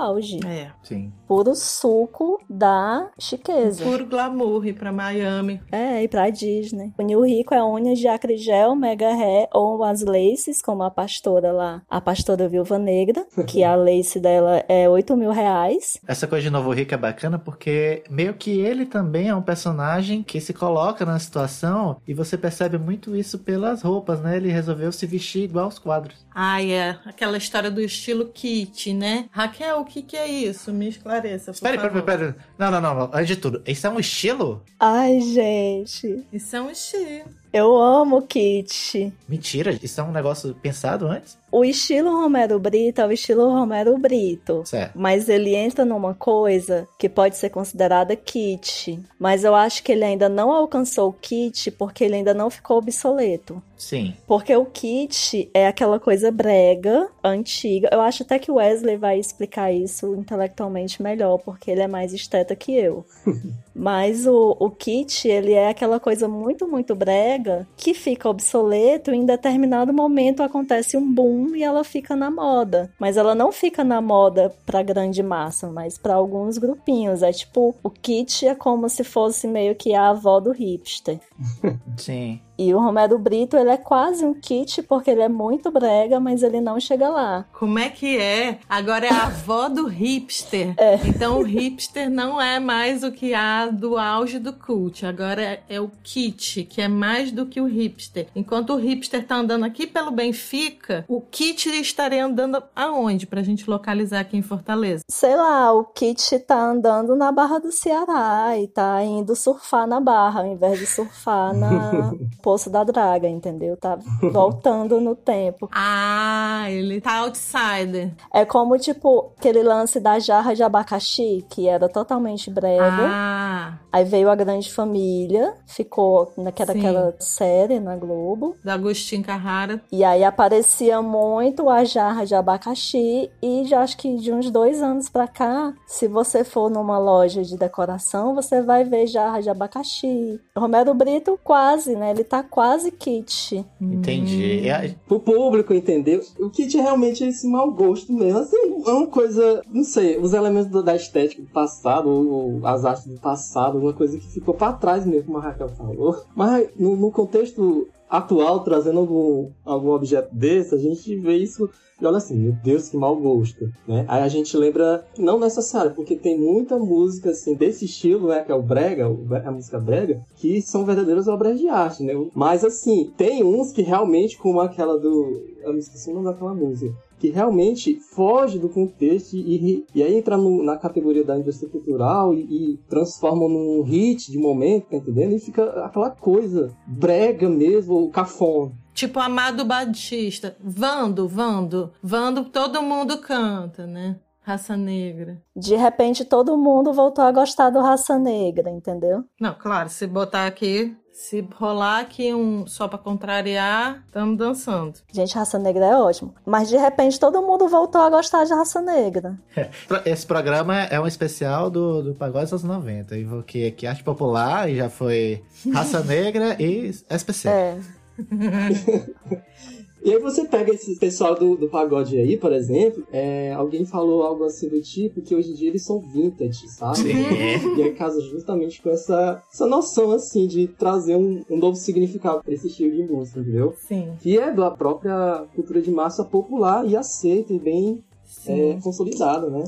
[SPEAKER 2] É.
[SPEAKER 1] Sim.
[SPEAKER 4] Puro suco da chiqueza.
[SPEAKER 2] Puro glamour ir pra Miami.
[SPEAKER 4] É, e pra Disney. O Nil Rico é unha de acrigel, mega ré ou as laces, como a pastora lá. A pastora Viúva Negra, que a [LAUGHS] lace dela é 8 mil reais.
[SPEAKER 1] Essa coisa de Novo Rico é bacana porque meio que ele também é um personagem que se coloca na situação e você percebe muito isso pelas roupas, né? Ele resolveu se vestir igual aos quadros.
[SPEAKER 2] Ai, é. Aquela história do estilo kit, né? Raquel, o que que é isso? Me esclareça, por
[SPEAKER 1] Espera,
[SPEAKER 2] favor.
[SPEAKER 1] pera, pera, pera. Não, não, não. Antes de tudo, isso é um estilo?
[SPEAKER 4] Ai, gente.
[SPEAKER 2] Isso é um estilo.
[SPEAKER 4] Eu amo kit.
[SPEAKER 1] Mentira, isso é um negócio pensado antes?
[SPEAKER 4] O estilo Romero Brito é o estilo Romero Brito.
[SPEAKER 1] Certo.
[SPEAKER 4] Mas ele entra numa coisa que pode ser considerada kit. Mas eu acho que ele ainda não alcançou o kit porque ele ainda não ficou obsoleto.
[SPEAKER 1] Sim.
[SPEAKER 4] Porque o kit é aquela coisa brega, antiga. Eu acho até que o Wesley vai explicar isso intelectualmente melhor, porque ele é mais esteta que eu. [LAUGHS] Mas o, o kit, ele é aquela coisa muito, muito brega que fica obsoleto e em determinado momento acontece um boom e ela fica na moda. Mas ela não fica na moda pra grande massa, mas pra alguns grupinhos. É tipo, o kit é como se fosse meio que a avó do hipster. [LAUGHS]
[SPEAKER 1] Sim.
[SPEAKER 4] E o Romero Brito, ele é quase um kit porque ele é muito brega, mas ele não chega lá.
[SPEAKER 2] Como é que é? Agora é a avó do hipster.
[SPEAKER 4] É.
[SPEAKER 2] Então o hipster não é mais o que há do auge do cult. Agora é, é o kit, que é mais do que o hipster. Enquanto o hipster tá andando aqui pelo Benfica, o kit estaria andando aonde? Pra gente localizar aqui em Fortaleza.
[SPEAKER 4] Sei lá, o kit tá andando na Barra do Ceará e tá indo surfar na Barra, ao invés de surfar na [LAUGHS] Poço da Draga, entendeu? Tá voltando no tempo. [LAUGHS]
[SPEAKER 2] Ah, ele tá outsider.
[SPEAKER 4] É como, tipo, aquele lance da jarra de abacaxi, que era totalmente brega.
[SPEAKER 2] Ah,
[SPEAKER 4] Aí veio a Grande Família, ficou naquela aquela série na Globo.
[SPEAKER 2] do Agostinho Carrara.
[SPEAKER 4] E aí aparecia muito a jarra de abacaxi e já acho que de uns dois anos pra cá, se você for numa loja de decoração, você vai ver jarra de abacaxi. Romero Brito quase, né? Ele tá quase kit.
[SPEAKER 1] Entendi. É-
[SPEAKER 3] Pro público entender, o kit realmente é esse mau gosto mesmo. Assim, é uma coisa, não sei, os elementos da estética do passado, ou, ou as artes do passado, uma coisa que ficou pra trás mesmo, como a Raquel falou. Mas no, no contexto atual, trazendo algum, algum objeto desse, a gente vê isso e olha assim, meu Deus, que mau gosto, né? Aí a gente lembra, não necessário, porque tem muita música, assim, desse estilo, né? Que é o brega, a música brega, que são verdadeiras obras de arte, né? Mas, assim, tem uns que realmente, como aquela do... Eu me esqueci o nome daquela música. Que realmente foge do contexto e, e aí entra no- na categoria da indústria cultural e, e transforma num hit de momento, tá entendendo? E fica aquela coisa brega mesmo, cafona.
[SPEAKER 2] Tipo Amado Batista. Vando, Vando. Vando, todo mundo canta, né? Raça Negra.
[SPEAKER 4] De repente todo mundo voltou a gostar do Raça Negra, entendeu?
[SPEAKER 2] Não, claro, se botar aqui, se rolar aqui um só pra contrariar, estamos dançando.
[SPEAKER 4] Gente, Raça Negra é ótimo. Mas de repente todo mundo voltou a gostar de Raça Negra. [LAUGHS]
[SPEAKER 1] Esse programa é um especial do, do Pagode dos anos 90. Invoquei aqui arte popular e já foi raça [LAUGHS] negra e SPC.
[SPEAKER 4] É. [LAUGHS]
[SPEAKER 3] E aí você pega esse pessoal do, do pagode aí, por exemplo, é, alguém falou algo assim do tipo que hoje em dia eles são vintage, sabe?
[SPEAKER 1] Sim.
[SPEAKER 3] E aí casa justamente com essa, essa noção, assim, de trazer um, um novo significado para esse estilo de música, entendeu?
[SPEAKER 2] Sim.
[SPEAKER 3] Que é da própria cultura de massa popular e aceita e bem é, consolidada, né?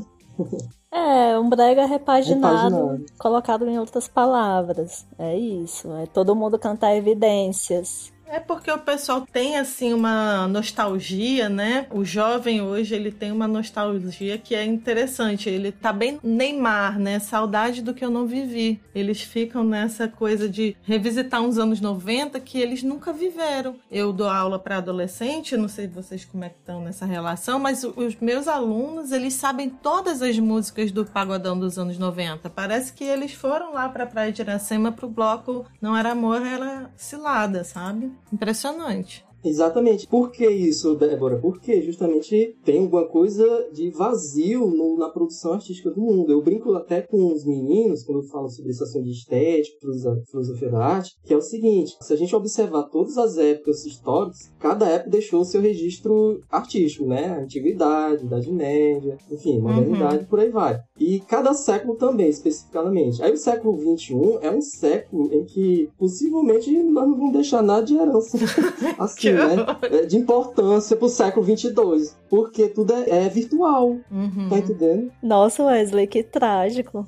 [SPEAKER 4] É, um brega repaginado,
[SPEAKER 3] Repaginado.
[SPEAKER 4] colocado em outras palavras. É isso. É todo mundo cantar evidências.
[SPEAKER 2] É porque o pessoal tem assim uma nostalgia, né? O jovem hoje ele tem uma nostalgia que é interessante. Ele tá bem Neymar, né? Saudade do que eu não vivi. Eles ficam nessa coisa de revisitar uns anos 90 que eles nunca viveram. Eu dou aula para adolescente, não sei vocês como é que estão nessa relação, mas os meus alunos, eles sabem todas as músicas do pagodão dos anos 90. Parece que eles foram lá pra Praia de Iracema pro bloco Não Era Amor, Era Cilada, sabe? Impressionante.
[SPEAKER 3] Exatamente. Por que isso, Débora? Porque justamente tem alguma coisa de vazio no- na produção artística do mundo. Eu brinco até com os meninos, quando eu falo sobre esse assunto de estética, filoso- filosofia da arte, que é o seguinte, se a gente observar todas as épocas históricas, cada época deixou o seu registro artístico, né? Antiguidade, Idade Média, enfim, modernidade, por aí vai. E cada século também, especificamente. Aí o século XXI é um século em que possivelmente nós não vamos deixar nada de herança [LAUGHS] assim, né? [LAUGHS] De importância pro século 22. Porque tudo é, é virtual,
[SPEAKER 2] Uhum.
[SPEAKER 3] tá entendendo?
[SPEAKER 4] Nossa, Wesley, que trágico.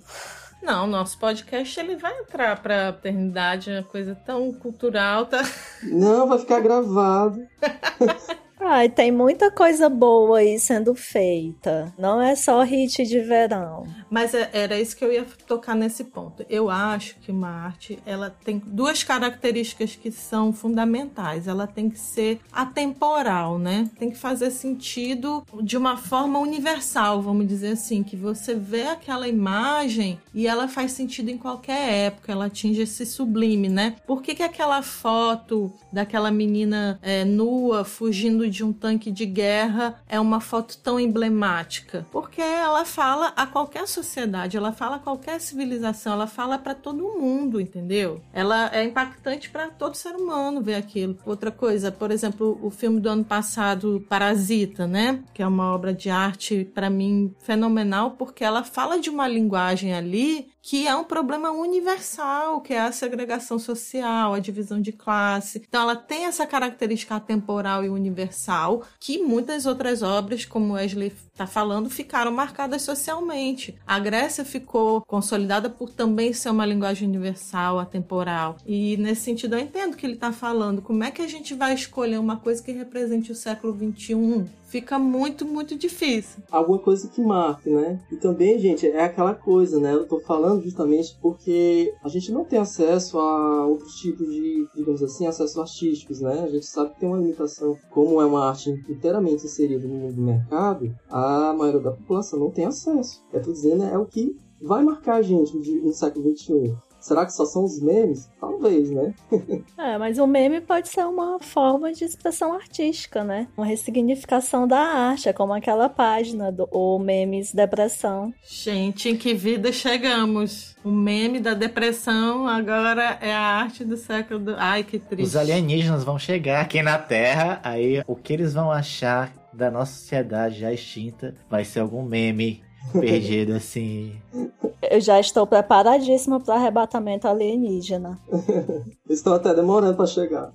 [SPEAKER 2] Não, nosso podcast ele vai entrar pra eternidade, uma coisa tão cultural, tá?
[SPEAKER 3] Não, vai ficar gravado. [LAUGHS]
[SPEAKER 4] Ai, tem muita coisa boa aí sendo feita. Não é só hit de verão.
[SPEAKER 2] Mas é- era isso que eu ia tocar nesse ponto. Eu acho que uma arte, ela tem duas características que são fundamentais. Ela tem que ser atemporal, né? Tem que fazer sentido de uma forma universal, vamos dizer assim, que você vê aquela imagem e ela faz sentido em qualquer época, ela atinge esse sublime, né? Por que, que aquela foto daquela menina é, nua fugindo de um tanque de guerra é uma foto tão emblemática? Porque ela fala a qualquer sociedade, ela fala a qualquer civilização, ela fala para todo mundo, entendeu? Ela é impactante para todo ser humano ver aquilo. Outra coisa, por exemplo, o filme do ano passado, Parasita, né? Que é uma obra de arte para mim fenomenal porque ela fala de uma linguagem ali que é um problema universal, que é a segregação social, a divisão de classe. Então ela tem essa característica atemporal e universal que muitas outras obras, como Wesley está falando, ficaram marcadas socialmente. A Grécia ficou consolidada por também ser uma linguagem universal, atemporal. E nesse sentido eu entendo que ele está falando. Como é que a gente vai escolher uma coisa que represente o século XXI? Fica muito, muito difícil.
[SPEAKER 3] Alguma coisa que marque, né? E também, gente, é aquela coisa, né? Eu tô falando justamente porque a gente não tem acesso a outros tipos de, digamos assim, acessos artísticos, né? A gente sabe que tem uma limitação. Como é uma arte inteiramente inserida no mundo do mercado, a maioria da população não tem acesso. Eu tô dizendo, é o que vai marcar a gente no, no século XXI. Será que só são os memes? Talvez, né? [LAUGHS]
[SPEAKER 4] É, mas o meme pode ser uma forma de expressão artística, né? Uma ressignificação da arte, é como aquela página do o Memes Depressão.
[SPEAKER 2] Gente, em que vida chegamos? O meme da depressão agora é a arte do século do... Ai, que triste.
[SPEAKER 1] Os alienígenas vão chegar aqui na Terra, aí o que eles vão achar da nossa sociedade já extinta vai ser algum meme perdido [LAUGHS] assim.
[SPEAKER 4] Eu já estou preparadíssima para arrebatamento alienígena. [LAUGHS]
[SPEAKER 3] Estão até demorando para chegar.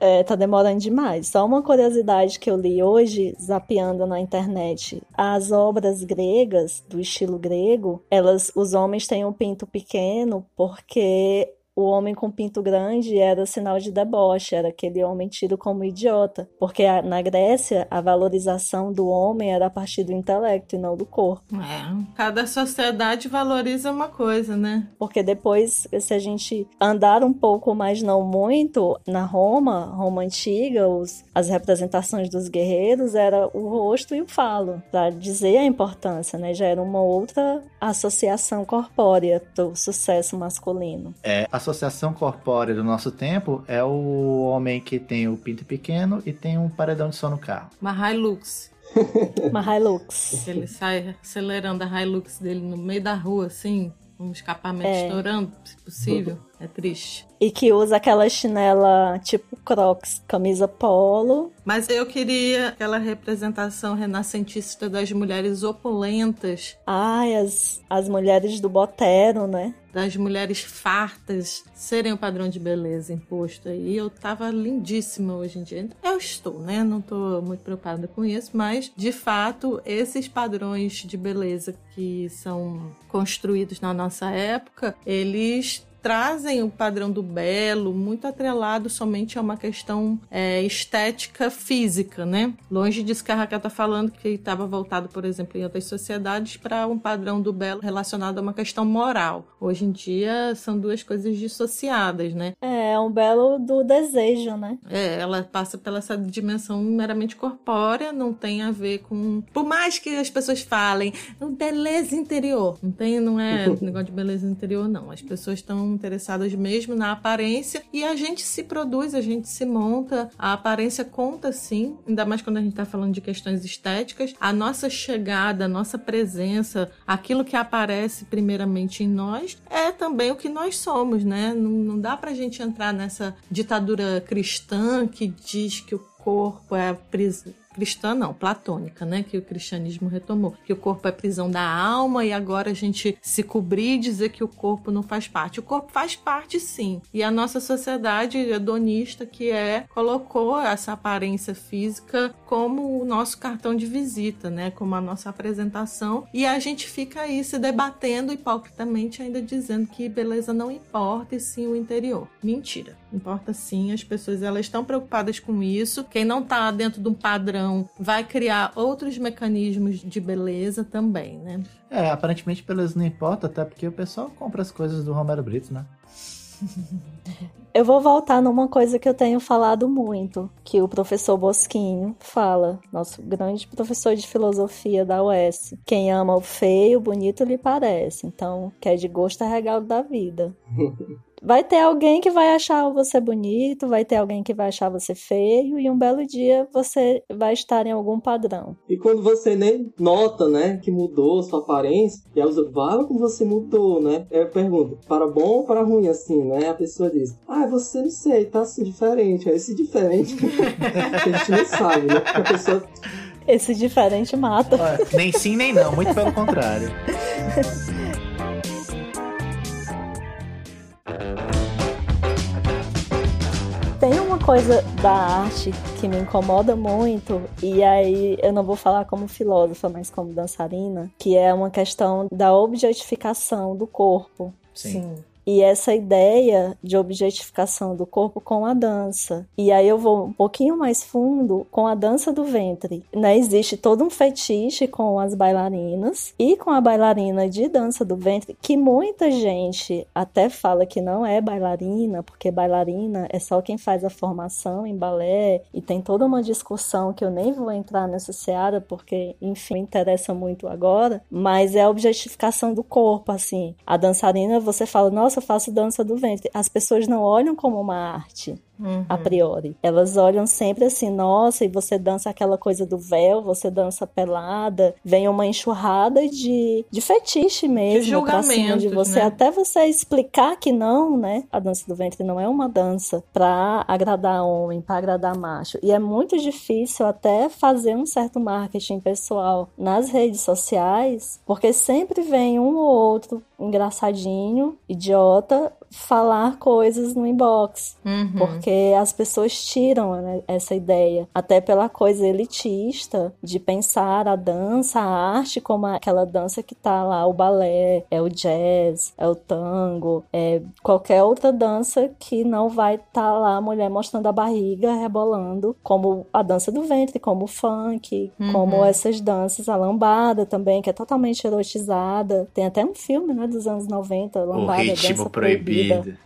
[SPEAKER 4] É, tá demorando demais. Só uma curiosidade que eu li hoje, zapeando na internet. As obras gregas, do estilo grego, elas, os homens têm um pinto pequeno porque o homem com pinto grande era sinal de deboche, era aquele homem tido como idiota. Porque a- na Grécia, a valorização do homem era a partir do intelecto e não do corpo.
[SPEAKER 2] É, cada sociedade valoriza uma coisa, né?
[SPEAKER 4] Porque depois, se a gente andar um pouco, mas não muito, na Roma, Roma antiga, os, as representações dos guerreiros era o rosto e o falo, para dizer a importância, né? Já era uma outra associação corpórea do sucesso masculino.
[SPEAKER 1] É, a associação corpórea do nosso tempo é o homem que tem o pinto pequeno e tem um paredão de som no carro.
[SPEAKER 2] Uma Hilux. [LAUGHS]
[SPEAKER 4] Uma Hilux.
[SPEAKER 2] Ele sai acelerando a Hilux dele no meio da rua, assim, com um escapamento é. estourando, se possível. É triste.
[SPEAKER 4] E que usa aquela chinela tipo crocs, camisa polo.
[SPEAKER 2] Mas eu queria aquela representação renascentista das mulheres opulentas.
[SPEAKER 4] Ai, as, as mulheres do Botero, né?
[SPEAKER 2] Das mulheres fartas serem o padrão de beleza imposto aí. Eu tava lindíssima hoje em dia. Eu estou, né? Não tô muito preocupada com isso, mas de fato, esses padrões de beleza que são construídos na nossa época, eles trazem o padrão do belo muito atrelado somente a uma questão é, estética física, né? Longe disso que a Raquel está falando, que estava voltado, por exemplo, em outras sociedades, para um padrão do belo relacionado a uma questão moral. Hoje em dia são duas coisas dissociadas, né?
[SPEAKER 4] É, é um belo do desejo, né?
[SPEAKER 2] É, ela passa pela essa dimensão meramente corpórea, não tem a ver com. Por mais que as pessoas falem, beleza interior. Não tem, não é [LAUGHS] negócio de beleza interior, não. As pessoas estão interessadas mesmo na aparência e a gente se produz, a gente se monta. A aparência conta sim, ainda mais quando a gente está falando de questões estéticas. A nossa chegada, a nossa presença, aquilo que aparece primeiramente em nós é também o que nós somos, né? Não, não dá pra gente entrar nessa ditadura cristã que diz que o corpo é a prisão cristã não, platônica, né, que o cristianismo retomou, que o corpo é prisão da alma e agora a gente se cobrir e dizer que o corpo não faz parte. O corpo faz parte sim. E a nossa sociedade hedonista que é colocou essa aparência física como o nosso cartão de visita, né, como a nossa apresentação, e a gente fica aí se debatendo hipocritamente ainda dizendo que beleza não importa e sim o interior. Mentira. Importa sim, as pessoas elas estão preocupadas com isso. Quem não está dentro de um padrão vai criar outros mecanismos de beleza também, né?
[SPEAKER 1] É, aparentemente beleza não importa, até porque o pessoal compra as coisas do Romero Brito, né? [LAUGHS]
[SPEAKER 4] Eu vou voltar numa coisa que eu tenho falado muito, que o professor Bosquinho fala, nosso grande professor de filosofia da UES. Quem ama o feio, bonito lhe parece. Então, quer é de gosto é regalo da vida. [LAUGHS] vai ter alguém que vai achar você bonito, vai ter alguém que vai achar você feio, e um belo dia você vai estar em algum padrão.
[SPEAKER 3] E quando você nem nota, né, que mudou sua aparência, e a pessoa fala que você mudou, né? Eu pergunto, para bom ou para ruim, assim, né? A pessoa diz, ah, você não sei, tá assim, diferente. Esse diferente [LAUGHS] a gente não sabe, né? Porque a pessoa.
[SPEAKER 4] Esse diferente mata.
[SPEAKER 1] Nem sim, nem não, muito pelo contrário. [LAUGHS]
[SPEAKER 4] coisa da arte que me incomoda muito, e aí eu não vou falar como filósofa, mas como dançarina, que é uma questão da objetificação do corpo.
[SPEAKER 1] Sim. Sim
[SPEAKER 4] e essa ideia de objetificação do corpo com a dança. E aí eu vou um pouquinho mais fundo com a dança do ventre. Né? Existe todo um fetiche com as bailarinas e com a bailarina de dança do ventre, que muita gente até fala que não é bailarina, porque bailarina é só quem faz a formação em balé, e tem toda uma discussão que eu nem vou entrar nessa seara, porque, enfim, me interessa muito agora, mas é a objetificação do corpo, assim. A dançarina, você fala, nossa, nossa, eu faço dança do ventre. As pessoas não olham como uma arte. Uhum. a priori. Elas olham sempre assim, nossa, e você dança aquela coisa do véu, você dança pelada, vem uma enxurrada de, de fetiche mesmo
[SPEAKER 2] de pra cima
[SPEAKER 4] de você,
[SPEAKER 2] né?
[SPEAKER 4] até você explicar que não, né? A dança do ventre não é uma dança pra agradar homem, pra agradar macho. E é muito difícil até fazer um certo marketing pessoal nas redes sociais, porque sempre vem um ou outro engraçadinho, idiota, falar coisas no inbox.
[SPEAKER 2] Uhum.
[SPEAKER 4] Porque as pessoas tiram né, essa ideia, até pela coisa elitista de pensar a dança, a arte como aquela dança que tá lá, o balé, é o jazz, é o tango, é qualquer outra dança que não vai estar tá lá a mulher mostrando a barriga, rebolando, como a dança do ventre, como o funk, uhum. como essas danças, a lambada também, que é totalmente erotizada. Tem até um filme, né, dos anos 90, lambada,
[SPEAKER 1] o ritmo
[SPEAKER 4] dança
[SPEAKER 1] proibido
[SPEAKER 4] vida.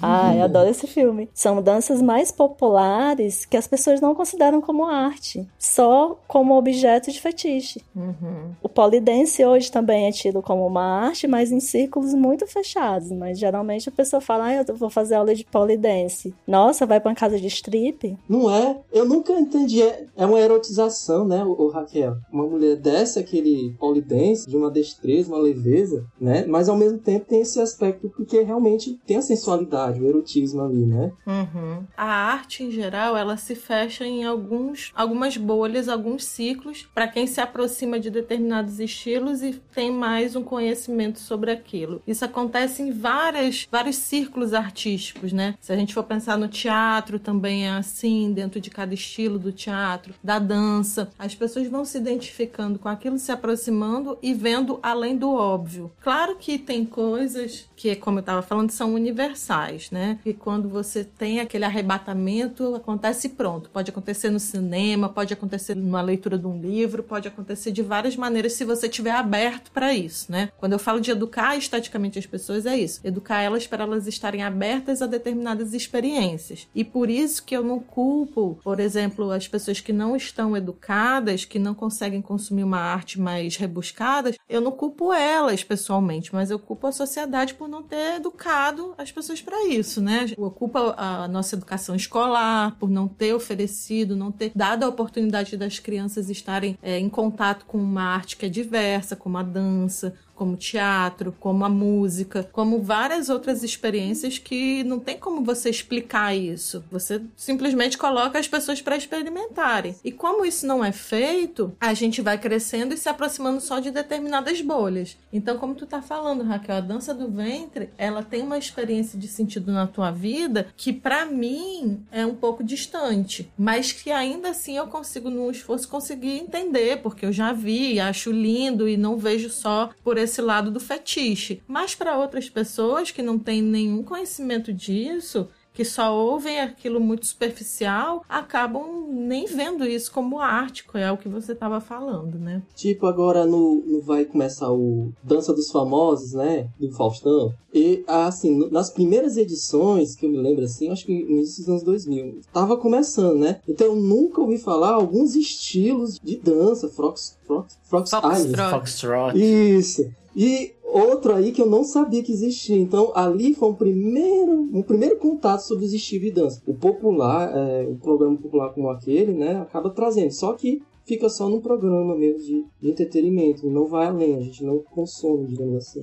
[SPEAKER 4] Ai, adoro esse filme. São danças mais populares que as pessoas não consideram como arte, só como objeto de fetiche.
[SPEAKER 2] Uhum.
[SPEAKER 4] O polidense hoje também é tido como uma arte, mas em círculos muito fechados. Mas geralmente a pessoa fala, ah, eu vou fazer aula de polidense. Nossa, vai pra uma casa de strip?
[SPEAKER 3] Não é? Eu nunca entendi. É, é uma erotização, né, o, Raquel? Uma mulher desce aquele polidense de uma destreza, uma leveza, né? Mas ao mesmo tempo tem esse aspecto porque realmente tem a sensualidade, o erotismo ali, né?
[SPEAKER 2] Uhum. A arte em geral, ela se fecha em alguns, algumas bolhas, alguns ciclos, para quem se aproxima de determinados estilos e tem mais um conhecimento sobre aquilo. Isso acontece em várias, vários círculos artísticos, né? Se a gente for pensar no teatro, também é assim, dentro de cada estilo do teatro, da dança, as pessoas vão se identificando com aquilo, se aproximando e vendo além do óbvio. Claro que tem coisas que, como eu estava falando, são universais, né? E quando você tem aquele arrebatamento, acontece pronto. Pode acontecer no cinema, pode acontecer numa leitura de um livro, pode acontecer de várias maneiras se você estiver aberto para isso, né? Quando eu falo de educar esteticamente as pessoas, é isso. Educar elas para elas estarem abertas a determinadas experiências. E por isso que eu não culpo, por exemplo, as pessoas que não estão educadas, que não conseguem consumir uma arte mais rebuscada, eu não culpo elas pessoalmente, mas eu culpo a sociedade por não ter educado as pessoas para isso, né? Culpo a nossa educação escolar por não ter oferecido, não ter dado a oportunidade das crianças estarem é, em contato com uma arte que é diversa, como a dança, como teatro, como a música, como várias outras experiências que não tem como você explicar isso. Você simplesmente coloca as pessoas para experimentarem. E como isso não é feito, a gente vai crescendo e se aproximando só de determinadas bolhas. Então, como tu tá falando, Raquel, a dança do ventre, ela tem uma experiência de sentido na tua vida que para mim é um pouco distante, mas que ainda assim eu consigo no esforço conseguir entender, porque eu já vi, acho lindo e não vejo só por esse lado do fetiche. Mas para outras pessoas que não têm nenhum conhecimento disso, que só ouvem aquilo muito superficial, acabam nem vendo isso como arte, que é o que você estava falando, né?
[SPEAKER 3] Tipo, agora no, no vai começar o Dança dos Famosos, né? Do Faustão. E, assim, nas primeiras edições, que eu me lembro assim, acho que no início dos anos 2000, tava começando, né? Então eu nunca ouvi falar alguns estilos de dança, Fox, Fox, Fox,
[SPEAKER 2] Foxtrot.
[SPEAKER 1] Foxtrot.
[SPEAKER 3] Isso. E outro aí que eu não sabia que existia. Então, ali foi um primeiro, um primeiro contato sobre os de dança. O popular, é, um programa popular como aquele, né, acaba trazendo. Só que fica só num programa mesmo de, de entretenimento, não vai além, a gente não consome, digamos assim.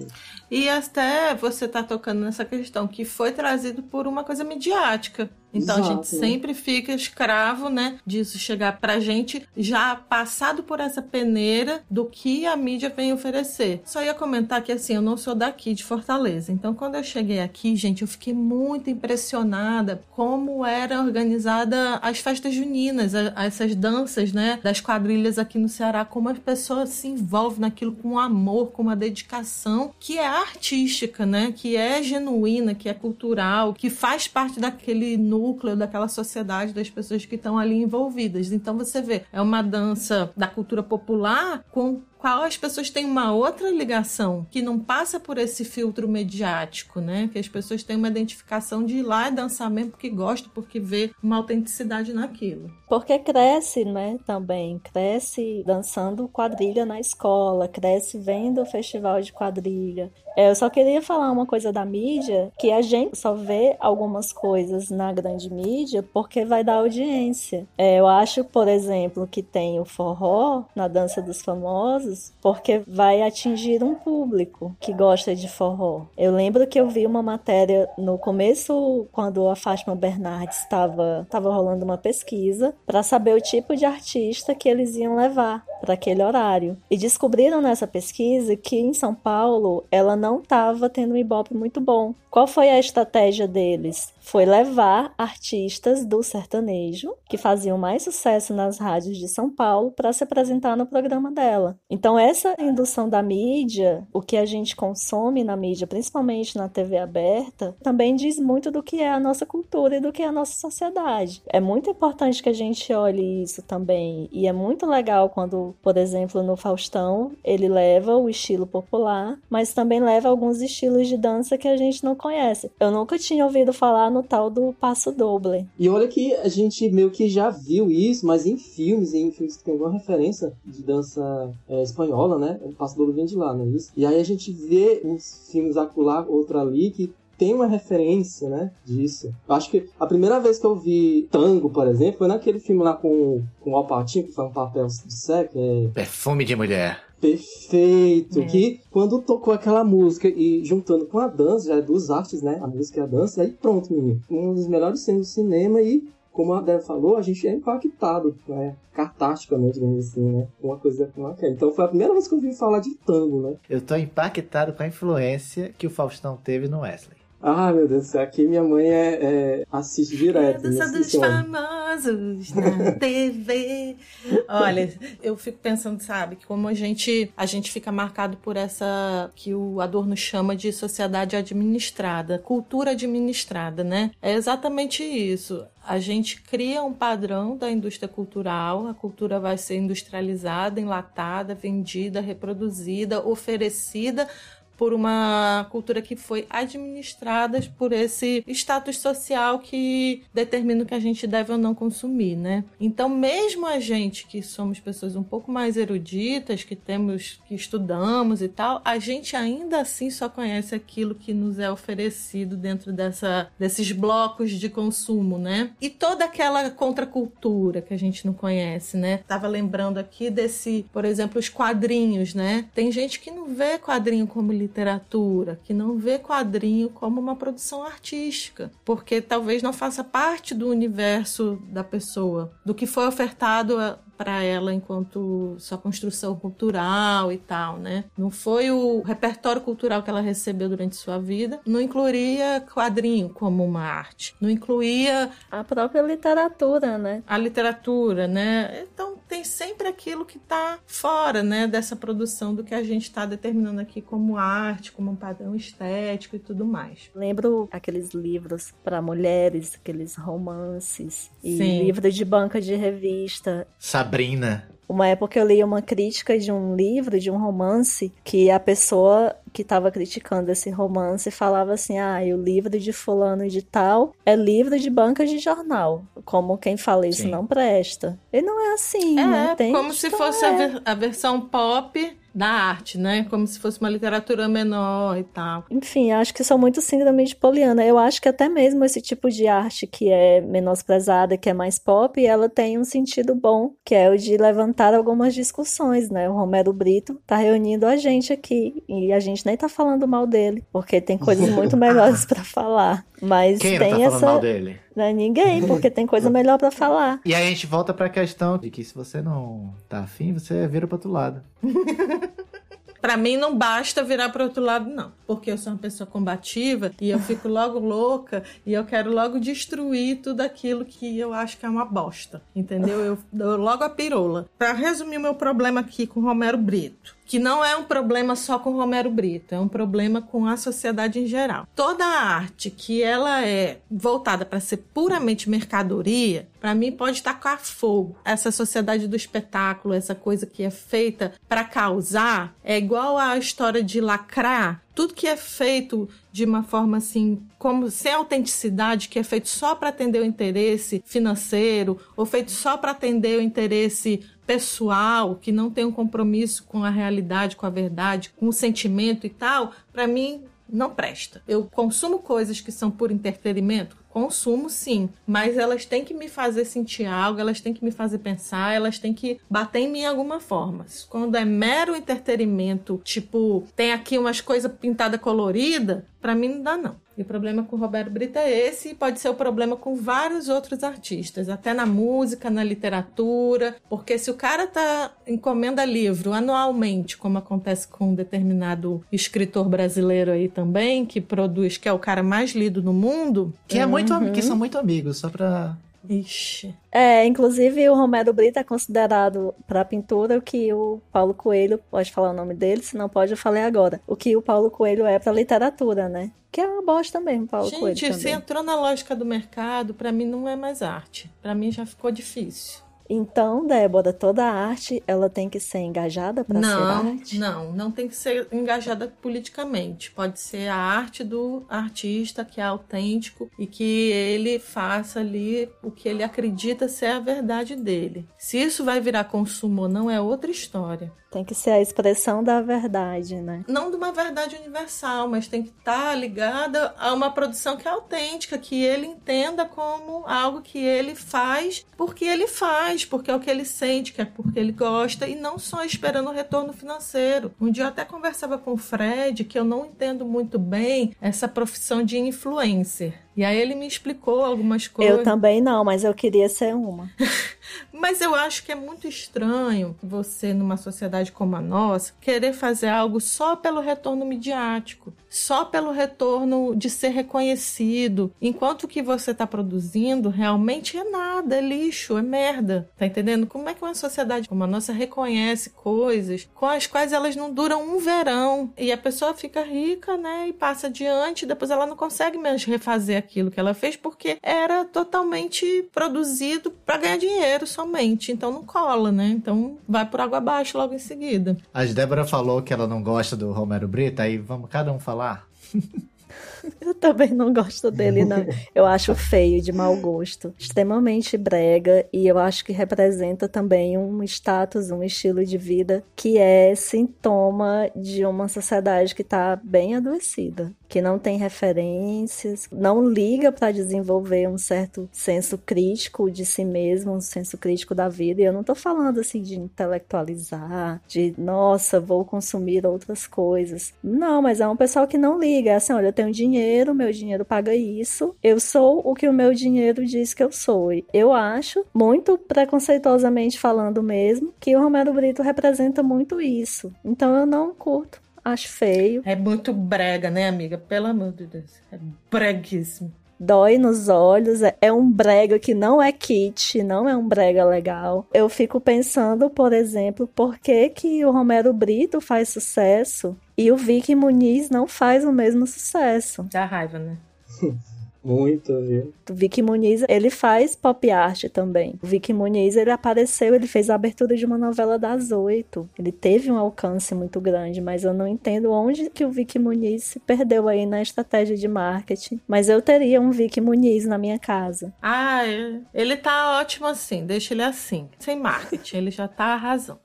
[SPEAKER 2] E até você tá tocando nessa questão que foi trazido por uma coisa midiática. Então
[SPEAKER 3] Exato,
[SPEAKER 2] a gente sempre fica escravo, né, disso chegar pra gente já passado por essa peneira do que a mídia vem oferecer. Só ia comentar que assim, eu não sou daqui de Fortaleza. Então quando eu cheguei aqui, gente, eu fiquei muito impressionada como era organizada as festas juninas, essas danças, né, das quadrilhas aqui no Ceará, como as pessoas se envolvem naquilo com amor, com uma dedicação que é artística, né, que é genuína, que é cultural, que faz parte daquele núcleo, daquela sociedade das pessoas que estão ali envolvidas. Então você vê, é uma dança da cultura popular com qual as pessoas têm uma outra ligação que não passa por esse filtro mediático, né? Que as pessoas têm uma identificação de ir lá e dançar mesmo porque gosta, porque vê uma autenticidade naquilo.
[SPEAKER 4] Porque cresce, né, também. Cresce dançando quadrilha na escola, cresce vendo o festival de quadrilha. É, Eu só queria falar uma coisa da mídia, que a gente só vê algumas coisas na grande mídia porque vai dar audiência. É, Eu acho, por exemplo, que tem o forró na dança dos famosos, porque vai atingir um público que gosta de forró. Eu lembro que eu vi uma matéria no começo, quando a Fátima Bernardes estava estava rolando uma pesquisa para saber o tipo de artista que eles iam levar para aquele horário. E descobriram nessa pesquisa que em São Paulo ela não estava tendo um ibope muito bom. Qual foi a estratégia deles? Foi levar artistas do sertanejo que faziam mais sucesso nas rádios de São Paulo para se apresentar no programa dela. Então essa indução da mídia, o que a gente consome na mídia, principalmente na TV aberta, também diz muito do que é a nossa cultura e do que é a nossa sociedade. É muito importante que a gente olhe isso também e é muito legal quando por exemplo, no Faustão, ele leva o estilo popular, mas também leva alguns estilos de dança que a gente não conhece. Eu nunca tinha ouvido falar no tal do passo doble.
[SPEAKER 3] E olha que a gente meio que já viu isso, mas em filmes, em filmes que tem alguma referência de dança é, espanhola, né? O passo doble vem de lá, não é isso? E aí a gente vê uns filmes acolá, outro ali, que tem uma referência, né, disso. Eu acho que a primeira vez que eu vi tango, por exemplo, foi naquele filme lá com, com o Alpatinho, que foi um papel do sexo. É...
[SPEAKER 1] Perfume de mulher.
[SPEAKER 3] Perfeito. É. Que quando tocou aquela música e juntando com a dança, já é dos artes, né? A música e a dança, aí pronto, menino. Um dos melhores cenas do cinema e como a Débora falou, a gente é impactado, né? Cartasticamente, digamos assim, né? Uma coisa com aquela. Então foi a primeira vez que eu ouvi falar de tango, né?
[SPEAKER 1] Eu tô impactado com a influência que o Faustão teve no Wesley.
[SPEAKER 3] Ah, meu Deus do céu, aqui minha mãe é, é assiste direto.
[SPEAKER 2] Dança dos famosos na [LAUGHS] TV. Olha, eu fico pensando, sabe, que como a gente, a gente fica marcado por essa que o Adorno chama de sociedade administrada, cultura administrada, né? É exatamente isso. A gente cria um padrão da indústria cultural, a cultura vai ser industrializada, enlatada, vendida, reproduzida, oferecida por uma cultura que foi administrada por esse status social que determina o que a gente deve ou não consumir, né? Então, mesmo a gente que somos pessoas um pouco mais eruditas, que temos, que estudamos e tal, a gente ainda assim só conhece aquilo que nos é oferecido dentro dessa, desses blocos de consumo, né? E toda aquela contracultura que a gente não conhece, né? Tava lembrando aqui desse, por exemplo, os quadrinhos, né? Tem gente que não vê quadrinho como literatura, que não vê quadrinho como uma produção artística, porque talvez não faça parte do universo da pessoa, do que foi ofertado para ela enquanto sua construção cultural e tal, né? Não foi o repertório cultural que ela recebeu durante sua vida, não incluiria quadrinho como uma arte, não incluía
[SPEAKER 4] a própria literatura, né?
[SPEAKER 2] A literatura, né? Então tem sempre aquilo que está fora, né, dessa produção do que a gente está determinando aqui como arte, como um padrão estético e tudo mais.
[SPEAKER 4] Lembro aqueles livros para mulheres, aqueles romances e Sim. livros de banca de revista.
[SPEAKER 1] Sabrina.
[SPEAKER 4] Uma época eu li uma crítica de um livro, de um romance, que a pessoa que estava criticando esse romance falava assim: ah, o livro de fulano de tal é livro de banca de jornal. Como quem fala isso Sim. não presta. E não é assim,
[SPEAKER 2] é,
[SPEAKER 4] né? Tem
[SPEAKER 2] como se fosse a, ver, a versão pop da arte, né? Como se fosse uma literatura menor e tal.
[SPEAKER 4] Enfim, acho que são muito síndrome de Poliana. Eu acho que até mesmo esse tipo de arte que é menosprezada, que é mais pop, ela tem um sentido bom, que é o de levantar algumas discussões, né? O Romero Brito tá reunindo a gente aqui e a gente nem tá falando mal dele, porque tem coisas muito melhores para falar. Mas
[SPEAKER 1] Quem
[SPEAKER 4] tem
[SPEAKER 1] não tá
[SPEAKER 4] essa.
[SPEAKER 1] Falando mal dele?
[SPEAKER 4] Não é ninguém, porque tem coisa melhor para falar.
[SPEAKER 1] E aí a gente volta para a questão de que se você não tá afim, você vira pro outro lado. [LAUGHS]
[SPEAKER 2] Para mim não basta virar para outro lado, não. Porque eu sou uma pessoa combativa e eu fico logo louca e eu quero logo destruir tudo aquilo que eu acho que é uma bosta. Entendeu? Eu dou logo a pirola. Para resumir o meu problema aqui com Romero Brito que não é um problema só com Romero Brito, é um problema com a sociedade em geral. Toda a arte que ela é voltada para ser puramente mercadoria, para mim pode tacar fogo. Essa sociedade do espetáculo, essa coisa que é feita para causar, é igual a história de lacrar tudo que é feito de uma forma assim, como sem autenticidade, que é feito só para atender o interesse financeiro, ou feito só para atender o interesse pessoal, que não tem um compromisso com a realidade, com a verdade, com o sentimento e tal, para mim não presta. Eu consumo coisas que são por entretenimento, Consumo sim, mas elas têm que me fazer sentir algo, elas têm que me fazer pensar, elas têm que bater em mim de alguma forma. Quando é mero entretenimento, tipo, tem aqui umas coisas pintada colorida, para mim não dá não. E o problema com o Roberto Brito é esse, e pode ser o problema com vários outros artistas, até na música, na literatura, porque se o cara tá encomenda livro anualmente, como acontece com um determinado escritor brasileiro aí também, que produz, que é o cara mais lido no mundo,
[SPEAKER 1] que é muito que são muito amigos, só pra
[SPEAKER 2] Ixi.
[SPEAKER 4] É, inclusive o Romero Brito é considerado para pintura o que o Paulo Coelho, pode falar o nome dele, se não pode eu falei agora. O que o Paulo Coelho é para literatura, né? Que é uma bosta mesmo, Paulo
[SPEAKER 2] Gente,
[SPEAKER 4] Coelho.
[SPEAKER 2] Gente, você entrou na lógica do mercado, para mim não é mais arte. Para mim já ficou difícil.
[SPEAKER 4] Então, Débora, toda arte ela tem que ser engajada para ser arte?
[SPEAKER 2] Não, não tem que ser engajada politicamente. Pode ser a arte do artista que é autêntico e que ele faça ali o que ele acredita ser a verdade dele. Se isso vai virar consumo ou não é outra história.
[SPEAKER 4] Tem que ser a expressão da verdade, né?
[SPEAKER 2] Não de uma verdade universal, mas tem que estar tá ligada a uma produção que é autêntica, que ele entenda como algo que ele faz porque ele faz, porque é o que ele sente, que é porque ele gosta, e não só esperando o retorno financeiro. Um dia eu até conversava com o Fred que eu não entendo muito bem essa profissão de influencer. E aí ele me explicou algumas coisas.
[SPEAKER 4] Eu também não, mas eu queria ser uma. [LAUGHS]
[SPEAKER 2] mas eu acho que é muito estranho você, numa sociedade como a nossa, querer fazer algo só pelo retorno midiático, só pelo retorno de ser reconhecido, enquanto o que você está produzindo realmente é nada, é lixo, é merda. Tá entendendo? Como é que uma sociedade como a nossa reconhece coisas com as quais elas não duram um verão e a pessoa fica rica, né, e passa adiante, depois ela não consegue mais refazer aquilo que ela fez porque era totalmente produzido para ganhar dinheiro somente. Então não cola, né? Então vai por água abaixo logo em seguida.
[SPEAKER 1] A Débora falou que ela não gosta do Romero Brito, aí vamos cada um falar. [LAUGHS]
[SPEAKER 4] Eu também não gosto dele, não. Eu acho feio, de mau gosto. Extremamente brega e eu acho que representa também um status, um estilo de vida que é sintoma de uma sociedade que está bem adoecida que não tem referências, não liga para desenvolver um certo senso crítico de si mesmo, um senso crítico da vida. E eu não estou falando assim de intelectualizar, de nossa, vou consumir outras coisas. Não, mas é um pessoal que não liga. É assim, olha, eu tenho dinheiro, meu dinheiro paga isso, eu sou o que o meu dinheiro diz que eu sou. Eu acho, muito preconceituosamente falando mesmo, que o Romero Brito representa muito isso. Então eu não curto. Acho feio.
[SPEAKER 2] É muito brega, né, amiga? Pelo amor de Deus. É breguíssimo.
[SPEAKER 4] Dói nos olhos, é, é um brega que não é kit, não é um brega legal. Eu fico pensando, por exemplo, por que, que o Romero Brito faz sucesso e o Vicky Muniz não faz o mesmo sucesso.
[SPEAKER 2] Dá raiva, né? [LAUGHS]
[SPEAKER 3] Muito, viu?
[SPEAKER 4] O Vicky Muniz, ele faz pop art também. O Vicky Muniz, ele apareceu, ele fez a abertura de uma novela das oito. Ele teve um alcance muito grande, mas eu não entendo onde que o Vicky Muniz se perdeu aí na estratégia de marketing. Mas eu teria um Vicky Muniz na minha casa.
[SPEAKER 2] Ah, é. ele tá ótimo assim, deixa ele assim. Sem marketing, ele já tá arrasando.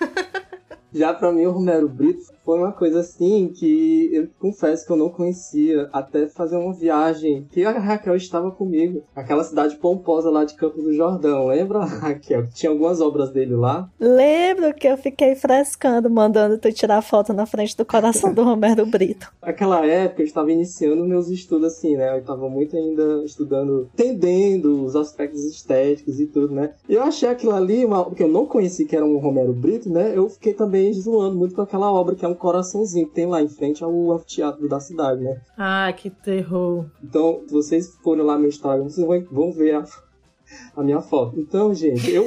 [SPEAKER 2] [LAUGHS]
[SPEAKER 3] Já para mim, o Romero Brito foi uma coisa assim que eu confesso que eu não conhecia até fazer uma viagem que a Raquel estava comigo, aquela cidade pomposa lá de Campos do Jordão. Lembra, [LAUGHS] Raquel? Tinha algumas obras dele lá.
[SPEAKER 4] Lembro que eu fiquei frescando, mandando tu tirar foto na frente do coração do [LAUGHS] Romero Brito.
[SPEAKER 3] Naquela época eu estava iniciando meus estudos assim, né? Eu estava muito ainda estudando, entendendo os aspectos estéticos e tudo, né? E eu achei aquilo ali, uma, porque eu não conheci que era um Romero Brito, né? Eu fiquei também zoando muito com aquela obra que é um coraçãozinho que tem lá em frente ao anfiteatro da cidade, né?
[SPEAKER 2] Ah, que terror.
[SPEAKER 3] Então, se vocês forem lá no Instagram, vocês vão ver a, a minha foto. Então, gente, eu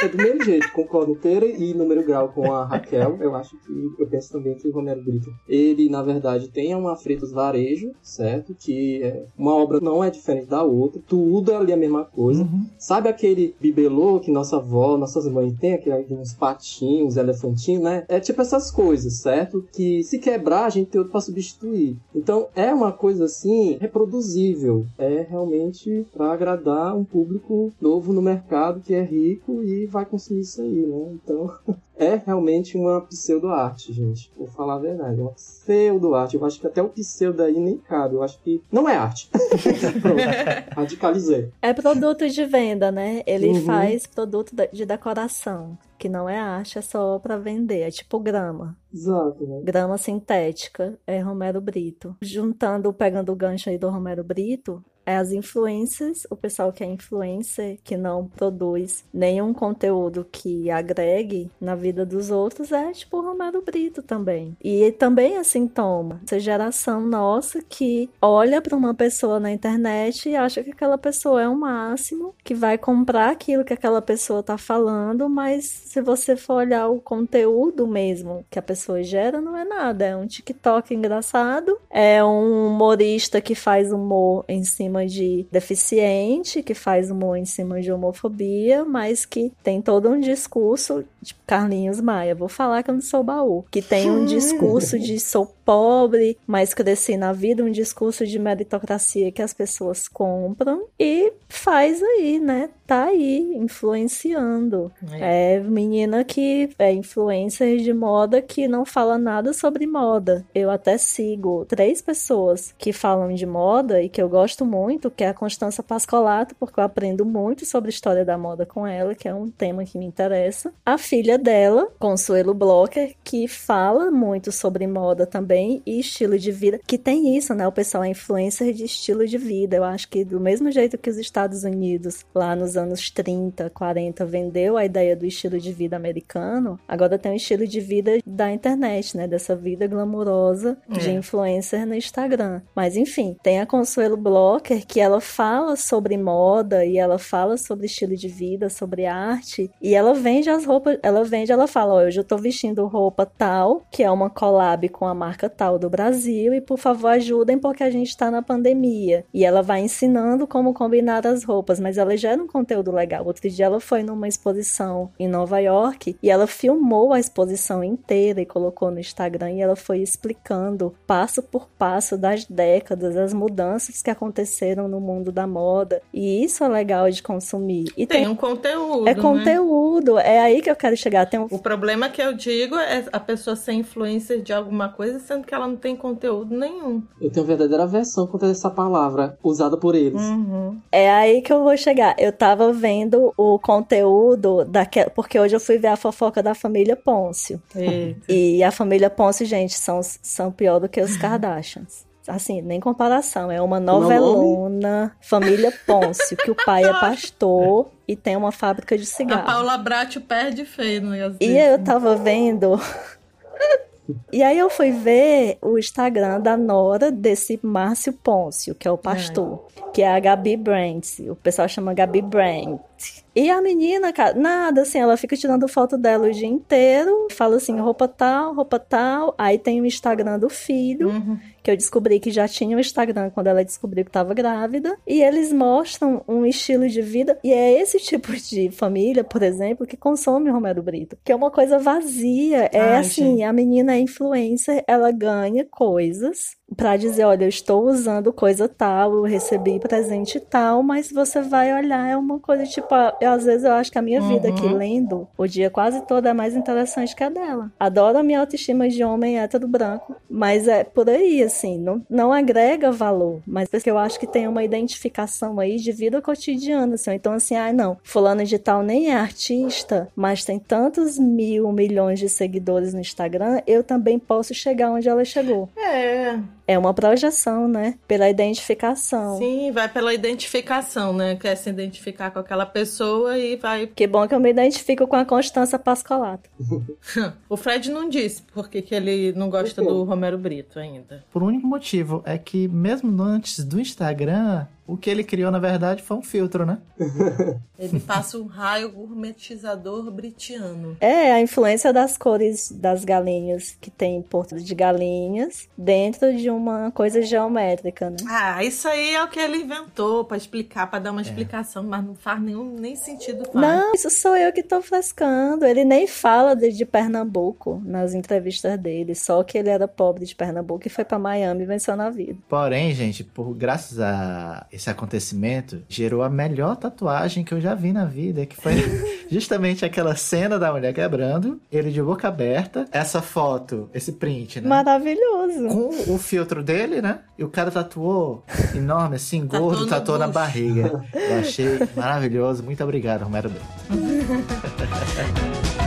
[SPEAKER 3] é do mesmo jeito, concordo inteira e número grau com a Raquel. Eu acho que eu penso também que o Romero Brito, ele na verdade tem uma Freitas Varejo, certo? Que é, uma obra não é diferente da outra, tudo é ali a mesma coisa. Uhum. Sabe aquele bibelô que nossa avó, nossas mães têm, aquele, uns patinhos, elefantinhos, né? É tipo essas coisas, certo? Que se quebrar, a gente tem outro para substituir. Então é uma coisa assim reproduzível. É realmente para agradar um público novo no mercado que é rico e vai consumir isso aí, né? Então, [LAUGHS] é realmente uma pseudo-arte, gente. Vou falar a verdade. É uma pseudo-arte. Eu acho que até o pseudo aí nem cabe. Eu acho que não é arte. [LAUGHS] Radicalizei.
[SPEAKER 4] É produto de venda, né? Ele uhum. faz produto de decoração. Que não é arte, é só para vender. É tipo grama.
[SPEAKER 3] Exato, né?
[SPEAKER 4] Grama sintética. É Romero Brito. Juntando, pegando o gancho aí do Romero Brito, as influências, o pessoal que é influencer, que não produz nenhum conteúdo que agregue na vida dos outros, é tipo o Romero Brito também. E também é sintoma. Essa geração nossa que olha para uma pessoa na internet e acha que aquela pessoa é o máximo, que vai comprar aquilo que aquela pessoa tá falando, mas se você for olhar o conteúdo mesmo que a pessoa gera, não é nada. É um TikTok engraçado, é um humorista que faz humor em cima de deficiente, que faz humor em cima de homofobia, mas que tem todo um discurso, tipo Carlinhos Maia, vou falar que eu não sou baú, que tem um discurso de sou pobre, mas cresci na vida, um discurso de meritocracia que as pessoas compram e faz aí, né? Tá aí, influenciando. É, é menina que é influencer de moda que não fala nada sobre moda. Eu até sigo três pessoas que falam de moda e que eu gosto muito, que é a Constança Pascolato, porque eu aprendo muito sobre a história da moda com ela, que é um tema que me interessa. A filha dela, Consuelo Blocker, que fala muito sobre moda também e estilo de vida, que tem isso, né? O pessoal é influencer de estilo de vida. Eu acho que do mesmo jeito que os Estados Unidos, lá nos anos 30, 40, vendeu a ideia do estilo de vida americano, agora tem um estilo de vida da internet, né? Dessa vida glamurosa de é. influencer no Instagram. Mas enfim, tem a Consuelo Blocker que ela fala sobre moda e ela fala sobre estilo de vida, sobre arte, e ela vende as roupas, ela vende, ela fala, ó, hoje eu tô vestindo roupa tal, que é uma collab com a marca tal do Brasil e por favor ajudem porque a gente está na pandemia. E ela vai ensinando como combinar as roupas, mas ela gera um conteúdo legal. Outro dia ela foi numa exposição em Nova York e ela filmou a exposição inteira e colocou no Instagram e ela foi explicando passo por passo das décadas, as mudanças que aconteceram no mundo da moda. E isso é legal de consumir. E
[SPEAKER 2] tem, tem um conteúdo.
[SPEAKER 4] É né? conteúdo, é aí que eu quero chegar. Tem um...
[SPEAKER 2] O problema que eu digo é a pessoa ser influencer de alguma coisa sendo que ela não tem conteúdo nenhum.
[SPEAKER 3] Eu tenho verdadeira versão contra essa palavra usada por eles.
[SPEAKER 4] Uhum. É aí que eu vou chegar. Eu tava vendo o conteúdo daquela. Porque hoje eu fui ver a fofoca da família Pôncio. Eita. E a família Pôncio, gente, são, são pior do que os Kardashians assim, nem comparação. É uma novelona, família Pôncio, que o pai é [LAUGHS] pastor e tem uma fábrica de cigarro. A
[SPEAKER 2] Paula Bratio perde feio no
[SPEAKER 4] E eu tava vendo [LAUGHS] e aí eu fui ver o Instagram da nora desse Márcio Pôncio, que é o pastor, é. que é a Gabi Brandt. O pessoal chama Gabi Brandt. E a menina, cara, nada, assim, ela fica tirando foto dela o dia inteiro, fala assim, roupa tal, roupa tal. Aí tem o Instagram do filho, uhum. Que eu descobri que já tinha o Instagram quando ela descobriu que estava grávida. E eles mostram um estilo de vida. E é esse [LAUGHS] tipo de família, por exemplo, que consome Romero Brito. Que é uma coisa vazia. É Ai, assim, gente. a menina é influencer, ela ganha coisas para dizer, olha, eu estou usando coisa tal, eu recebi presente tal, mas você vai olhar, é uma coisa tipo, eu, às vezes eu acho que a minha vida aqui uhum. lendo o dia quase todo é mais interessante que a dela. Adoro a minha autoestima de homem hétero branco, mas é por aí, assim, não, não agrega valor, mas porque eu acho que tem uma identificação aí de vida cotidiana, assim, então assim, ah, não, fulano de tal nem é artista, mas tem tantos mil, milhões de seguidores no Instagram, eu também posso chegar onde ela chegou.
[SPEAKER 2] É,
[SPEAKER 4] é uma projeção, né? Pela identificação.
[SPEAKER 2] Sim, vai pela identificação, né? Quer se identificar com aquela pessoa e vai.
[SPEAKER 4] Que bom que eu me identifico com a Constança Pascolato. [LAUGHS]
[SPEAKER 2] o Fred não disse porque que ele não gosta do Romero Brito ainda.
[SPEAKER 1] Por um único motivo, é que mesmo antes do Instagram, o que ele criou, na verdade, foi um filtro, né? [LAUGHS]
[SPEAKER 2] ele passa um raio gourmetizador britiano.
[SPEAKER 4] É, a influência das cores das galinhas, que tem porto de galinhas, dentro de uma coisa geométrica, né?
[SPEAKER 2] Ah, isso aí é o que ele inventou para explicar, para dar uma é. explicação, mas não faz nenhum nem sentido. Faz.
[SPEAKER 4] Não, isso sou eu que tô frescando. Ele nem fala de, de Pernambuco nas entrevistas dele, só que ele era pobre de Pernambuco e foi para Miami e venceu na vida.
[SPEAKER 1] Porém, gente, por graças a esse acontecimento gerou a melhor tatuagem que eu já vi na vida, que foi [LAUGHS] justamente aquela cena da mulher quebrando, ele de boca aberta, essa foto, esse print, né?
[SPEAKER 4] Maravilhoso.
[SPEAKER 1] Com o filtro dele, né? E o cara tatuou enorme, assim, gordo, tatuou, na barriga. Eu achei [LAUGHS] maravilhoso. Muito obrigado, Romero [LAUGHS]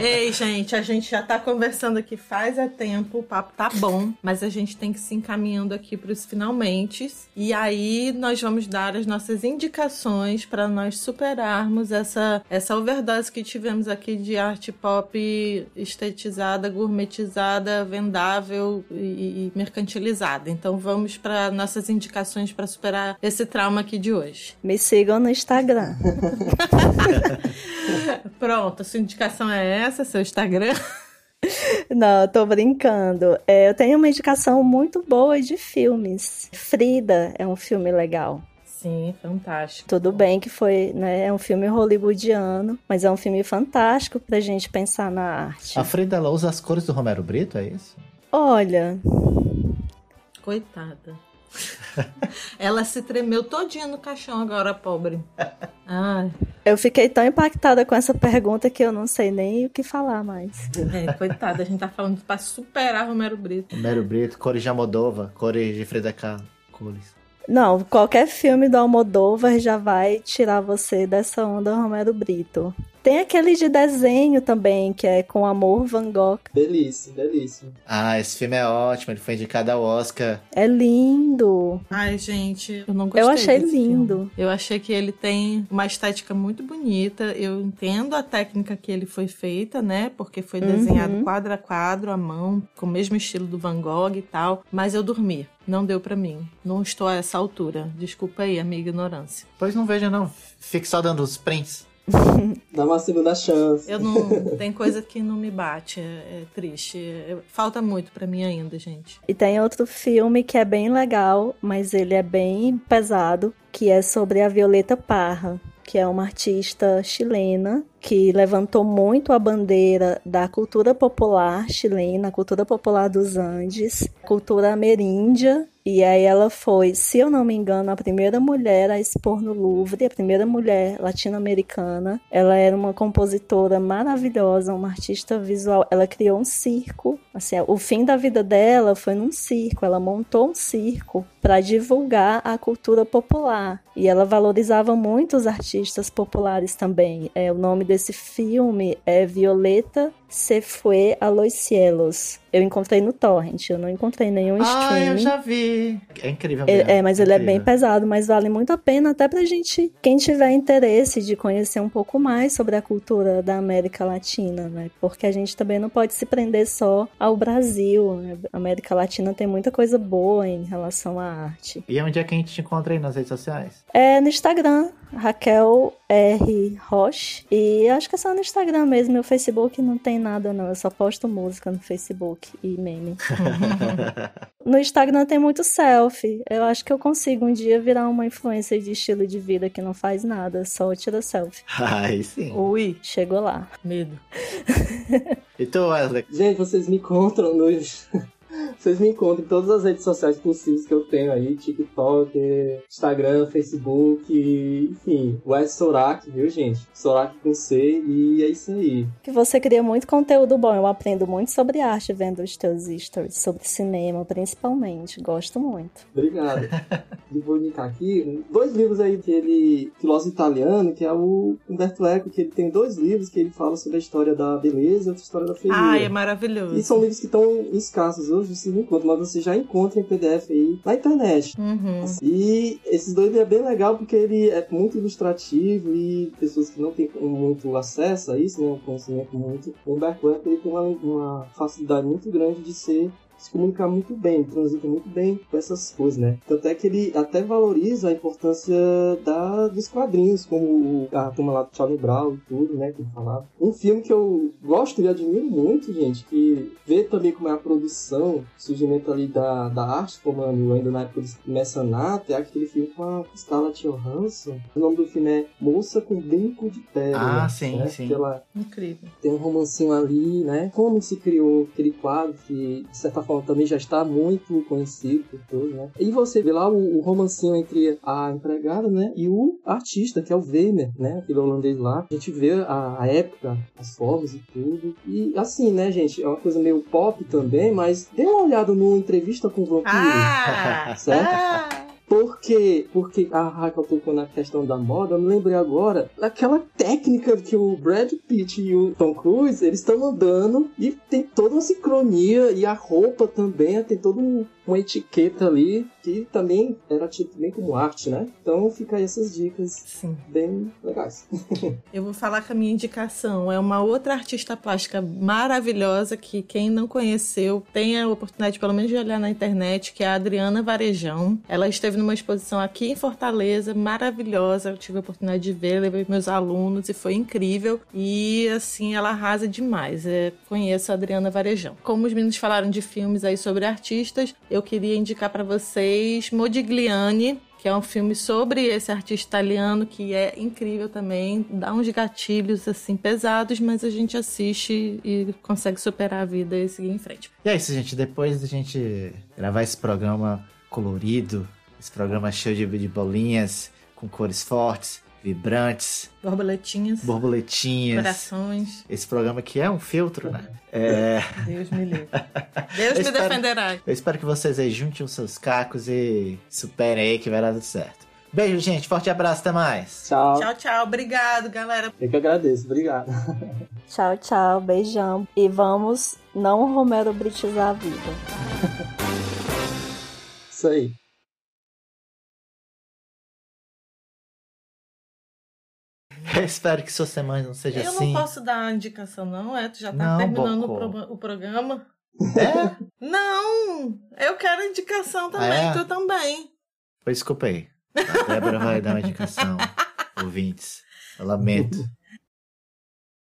[SPEAKER 2] Ei, gente, a gente já tá conversando aqui faz é tempo, o papo tá bom, mas a gente tem que se encaminhando aqui para os finalmente. E aí nós vamos dar as nossas indicações para nós superarmos essa essa overdose que tivemos aqui de arte pop estetizada, gourmetizada, vendável e, e mercantilizada. Então vamos para nossas indicações para superar esse trauma aqui de hoje.
[SPEAKER 4] Me sigam no Instagram. [LAUGHS]
[SPEAKER 2] Pronto, a sua indicação é essa, seu Instagram. [LAUGHS]
[SPEAKER 4] Não, tô brincando. É, eu tenho uma indicação muito boa de filmes. Frida é um filme legal.
[SPEAKER 2] Sim, fantástico.
[SPEAKER 4] Tudo bem que foi, né, é um filme hollywoodiano, mas é um filme fantástico pra gente pensar na arte.
[SPEAKER 1] A Frida, ela usa as cores do Romero Brito, é isso?
[SPEAKER 4] Olha,
[SPEAKER 2] Coitada. [LAUGHS] Ela se tremeu todinha no caixão agora, pobre. Ai,
[SPEAKER 4] eu fiquei tão impactada com essa pergunta que eu não sei nem o que falar mais.
[SPEAKER 2] é, coitada. A gente tá falando pra superar Romero Brito.
[SPEAKER 1] Romero Brito, cores de Amodova, cores de Kahlo, cores.
[SPEAKER 4] Não, qualquer filme do Almodóvar já vai tirar você dessa onda Romero Brito. Tem aquele de desenho também, que é com Amor Van Gogh.
[SPEAKER 3] Delícia, delícia.
[SPEAKER 1] Ah, esse filme é ótimo, ele foi indicado ao Oscar.
[SPEAKER 4] É lindo.
[SPEAKER 2] Ai, gente, eu não gostei
[SPEAKER 4] Eu achei
[SPEAKER 2] desse
[SPEAKER 4] lindo.
[SPEAKER 2] filme. Eu achei que ele tem uma estética muito bonita. Eu entendo a técnica que ele foi feita, né? Porque foi
[SPEAKER 4] Uhum.
[SPEAKER 2] desenhado quadro a quadro, à mão, com o mesmo estilo do Van Gogh e tal. Mas eu dormi. Não deu pra mim. Não estou a essa altura. Desculpa aí, a minha ignorância.
[SPEAKER 1] Pois não veja não, fique só dando os prints. [LAUGHS]
[SPEAKER 3] Dá uma segunda chance.
[SPEAKER 2] Eu não. tem coisa que não me bate. É, é triste. É- falta muito pra mim ainda, gente.
[SPEAKER 4] E tem outro filme que é bem legal, mas ele é bem pesado, que é sobre a Violeta Parra, que é uma artista chilena que levantou muito a bandeira da cultura popular chilena, a cultura popular dos Andes, cultura ameríndia. E aí ela foi, se eu não me engano, a primeira mulher a expor no Louvre, a primeira mulher latino-americana. Ela era uma compositora maravilhosa, uma artista visual. Ela criou um circo. Assim, o fim da vida dela foi num circo. Ela montou um circo para divulgar a cultura popular. E ela valorizava muito os artistas populares também. É, o nome desse filme é Violeta se fue a los cielos. Eu encontrei no Torrent, eu não encontrei nenhum
[SPEAKER 1] Ah,
[SPEAKER 4] streaming.
[SPEAKER 1] eu já vi. É incrível mesmo.
[SPEAKER 4] É, é, mas ele é bem pesado, mas vale muito a pena até pra gente, quem tiver interesse de conhecer um pouco mais sobre a cultura da América Latina, né? Porque a gente também não pode se prender só ao Brasil. Né? A América Latina tem muita coisa boa em relação à arte.
[SPEAKER 1] E onde é que a gente te encontra aí nas redes sociais?
[SPEAKER 4] É no Instagram, Raquel R. Roche. E acho que é só no Instagram mesmo. Meu Facebook não tem nada, não. Eu só posto música no Facebook e meme. [LAUGHS] No Instagram tem muito selfie. Eu acho que eu consigo um dia virar uma influencer de estilo de vida que não faz nada, só tira selfie.
[SPEAKER 1] Aí sim.
[SPEAKER 2] Ui,
[SPEAKER 4] Chegou lá.
[SPEAKER 2] medo. [LAUGHS]
[SPEAKER 1] E tu, Wesley?
[SPEAKER 3] Gente, vocês me encontram nos. Vocês me encontram em todas as redes sociais possíveis que eu tenho aí, TikTok, Instagram, Facebook, enfim, Wes Sorak, viu gente? Sorak com C e é isso aí.
[SPEAKER 4] Que você cria muito conteúdo bom. Eu aprendo muito sobre arte vendo os teus stories, sobre cinema, principalmente. Gosto muito.
[SPEAKER 3] Obrigado. [LAUGHS] e vou indicar aqui dois livros aí que ele, filósofo italiano, que é o Humberto Eco, que ele tem dois livros que ele fala sobre a história da beleza e outra história da feiura.
[SPEAKER 2] Ai, é maravilhoso.
[SPEAKER 3] E são livros que estão escassos hoje, você não encontra, mas você já encontra em PDF aí na internet.
[SPEAKER 2] Uhum.
[SPEAKER 3] E esses dois é bem legal porque ele é muito ilustrativo e pessoas que não têm muito acesso a isso, né, um conhecimento muito. O Humberto Eco ele tem uma, uma facilidade muito grande de ser se comunicar muito bem, transita muito bem com essas coisas, né? Tanto é que ele até valoriza a importância da, dos quadrinhos, como a turma lá do Charlie Brown e tudo, né? Que falava. Um filme que eu gosto e admiro muito, gente, que vê também como é a produção, o surgimento ali da, da arte, formando ainda na época do mecenato, é aquele filme com a Scarlett Johansson. O nome do filme é Moça com Brinco de Pérola.
[SPEAKER 1] Ah, sim,
[SPEAKER 3] né?
[SPEAKER 1] sim.
[SPEAKER 3] Ela
[SPEAKER 2] Incrível.
[SPEAKER 3] tem um romancinho ali, né? Como se criou aquele quadro que, de certa forma, também já está muito conhecido por todos, né? E você vê lá o, o romancinho entre a empregada, né? E o artista, que é o Weimar, né? Aquele holandês lá. A gente vê a, a época, as formas e tudo. E assim, né, gente? É uma coisa meio pop também, mas dê uma olhada no Entrevista com o Vampiro.
[SPEAKER 2] Ah! [LAUGHS]
[SPEAKER 3] Certo?
[SPEAKER 2] ah!
[SPEAKER 3] Por quê? Porque a Raquel tocou na questão da moda, eu me lembrei agora daquela técnica que o Brad Pitt e o Tom Cruise, eles estão andando e tem toda uma sincronia e a roupa também tem todo um, uma etiqueta ali que também era tido bem como arte, né? Então fica aí essas dicas
[SPEAKER 2] Sim.
[SPEAKER 3] bem legais. [LAUGHS]
[SPEAKER 2] Eu vou falar com a minha indicação. É uma outra artista plástica maravilhosa que quem não conheceu tem a oportunidade pelo menos de olhar na internet, que é a Adriana Varejão. Ela esteve numa exposição aqui em Fortaleza, maravilhosa. Eu tive a oportunidade de ver, levei meus alunos e foi incrível. E assim, ela arrasa demais. É, conheço a Adriana Varejão. Como os meninos falaram de filmes aí sobre artistas, eu queria indicar para vocês Modigliani, que é um filme sobre esse artista italiano que é incrível também, dá uns gatilhos assim pesados, mas a gente assiste e consegue superar a vida e seguir em frente.
[SPEAKER 1] E é isso, gente. Depois da gente gravar esse programa colorido, esse programa cheio de bolinhas, com cores fortes, vibrantes,
[SPEAKER 2] Borboletinhas,
[SPEAKER 1] borboletinhas.
[SPEAKER 2] corações.
[SPEAKER 1] Esse programa aqui é um filtro, né? É, [LAUGHS]
[SPEAKER 2] Deus me livre. Deus
[SPEAKER 1] Eu
[SPEAKER 2] me
[SPEAKER 1] espero-
[SPEAKER 2] defenderá.
[SPEAKER 1] eu espero que vocês aí juntem os seus cacos e superem aí que vai dar tudo certo. Beijo, gente. Forte abraço. Até mais.
[SPEAKER 3] Tchau.
[SPEAKER 2] Tchau, tchau. Obrigado, galera.
[SPEAKER 3] Eu que agradeço. Obrigado. [LAUGHS]
[SPEAKER 4] Tchau, tchau, beijão. E vamos não Romero Britizar a vida.
[SPEAKER 3] Isso aí.
[SPEAKER 1] Eu espero que sua semana não seja
[SPEAKER 2] Eu
[SPEAKER 1] assim.
[SPEAKER 2] não posso dar indicação, não, é? Tu já tá
[SPEAKER 1] Não,
[SPEAKER 2] terminando o, pro- o programa.
[SPEAKER 1] É?
[SPEAKER 2] Não! Eu quero indicação também,
[SPEAKER 1] Ah, é?
[SPEAKER 2] tu também.
[SPEAKER 1] Pois desculpa aí. A Débora vai dar uma indicação. [LAUGHS] Ouvintes. Eu lamento.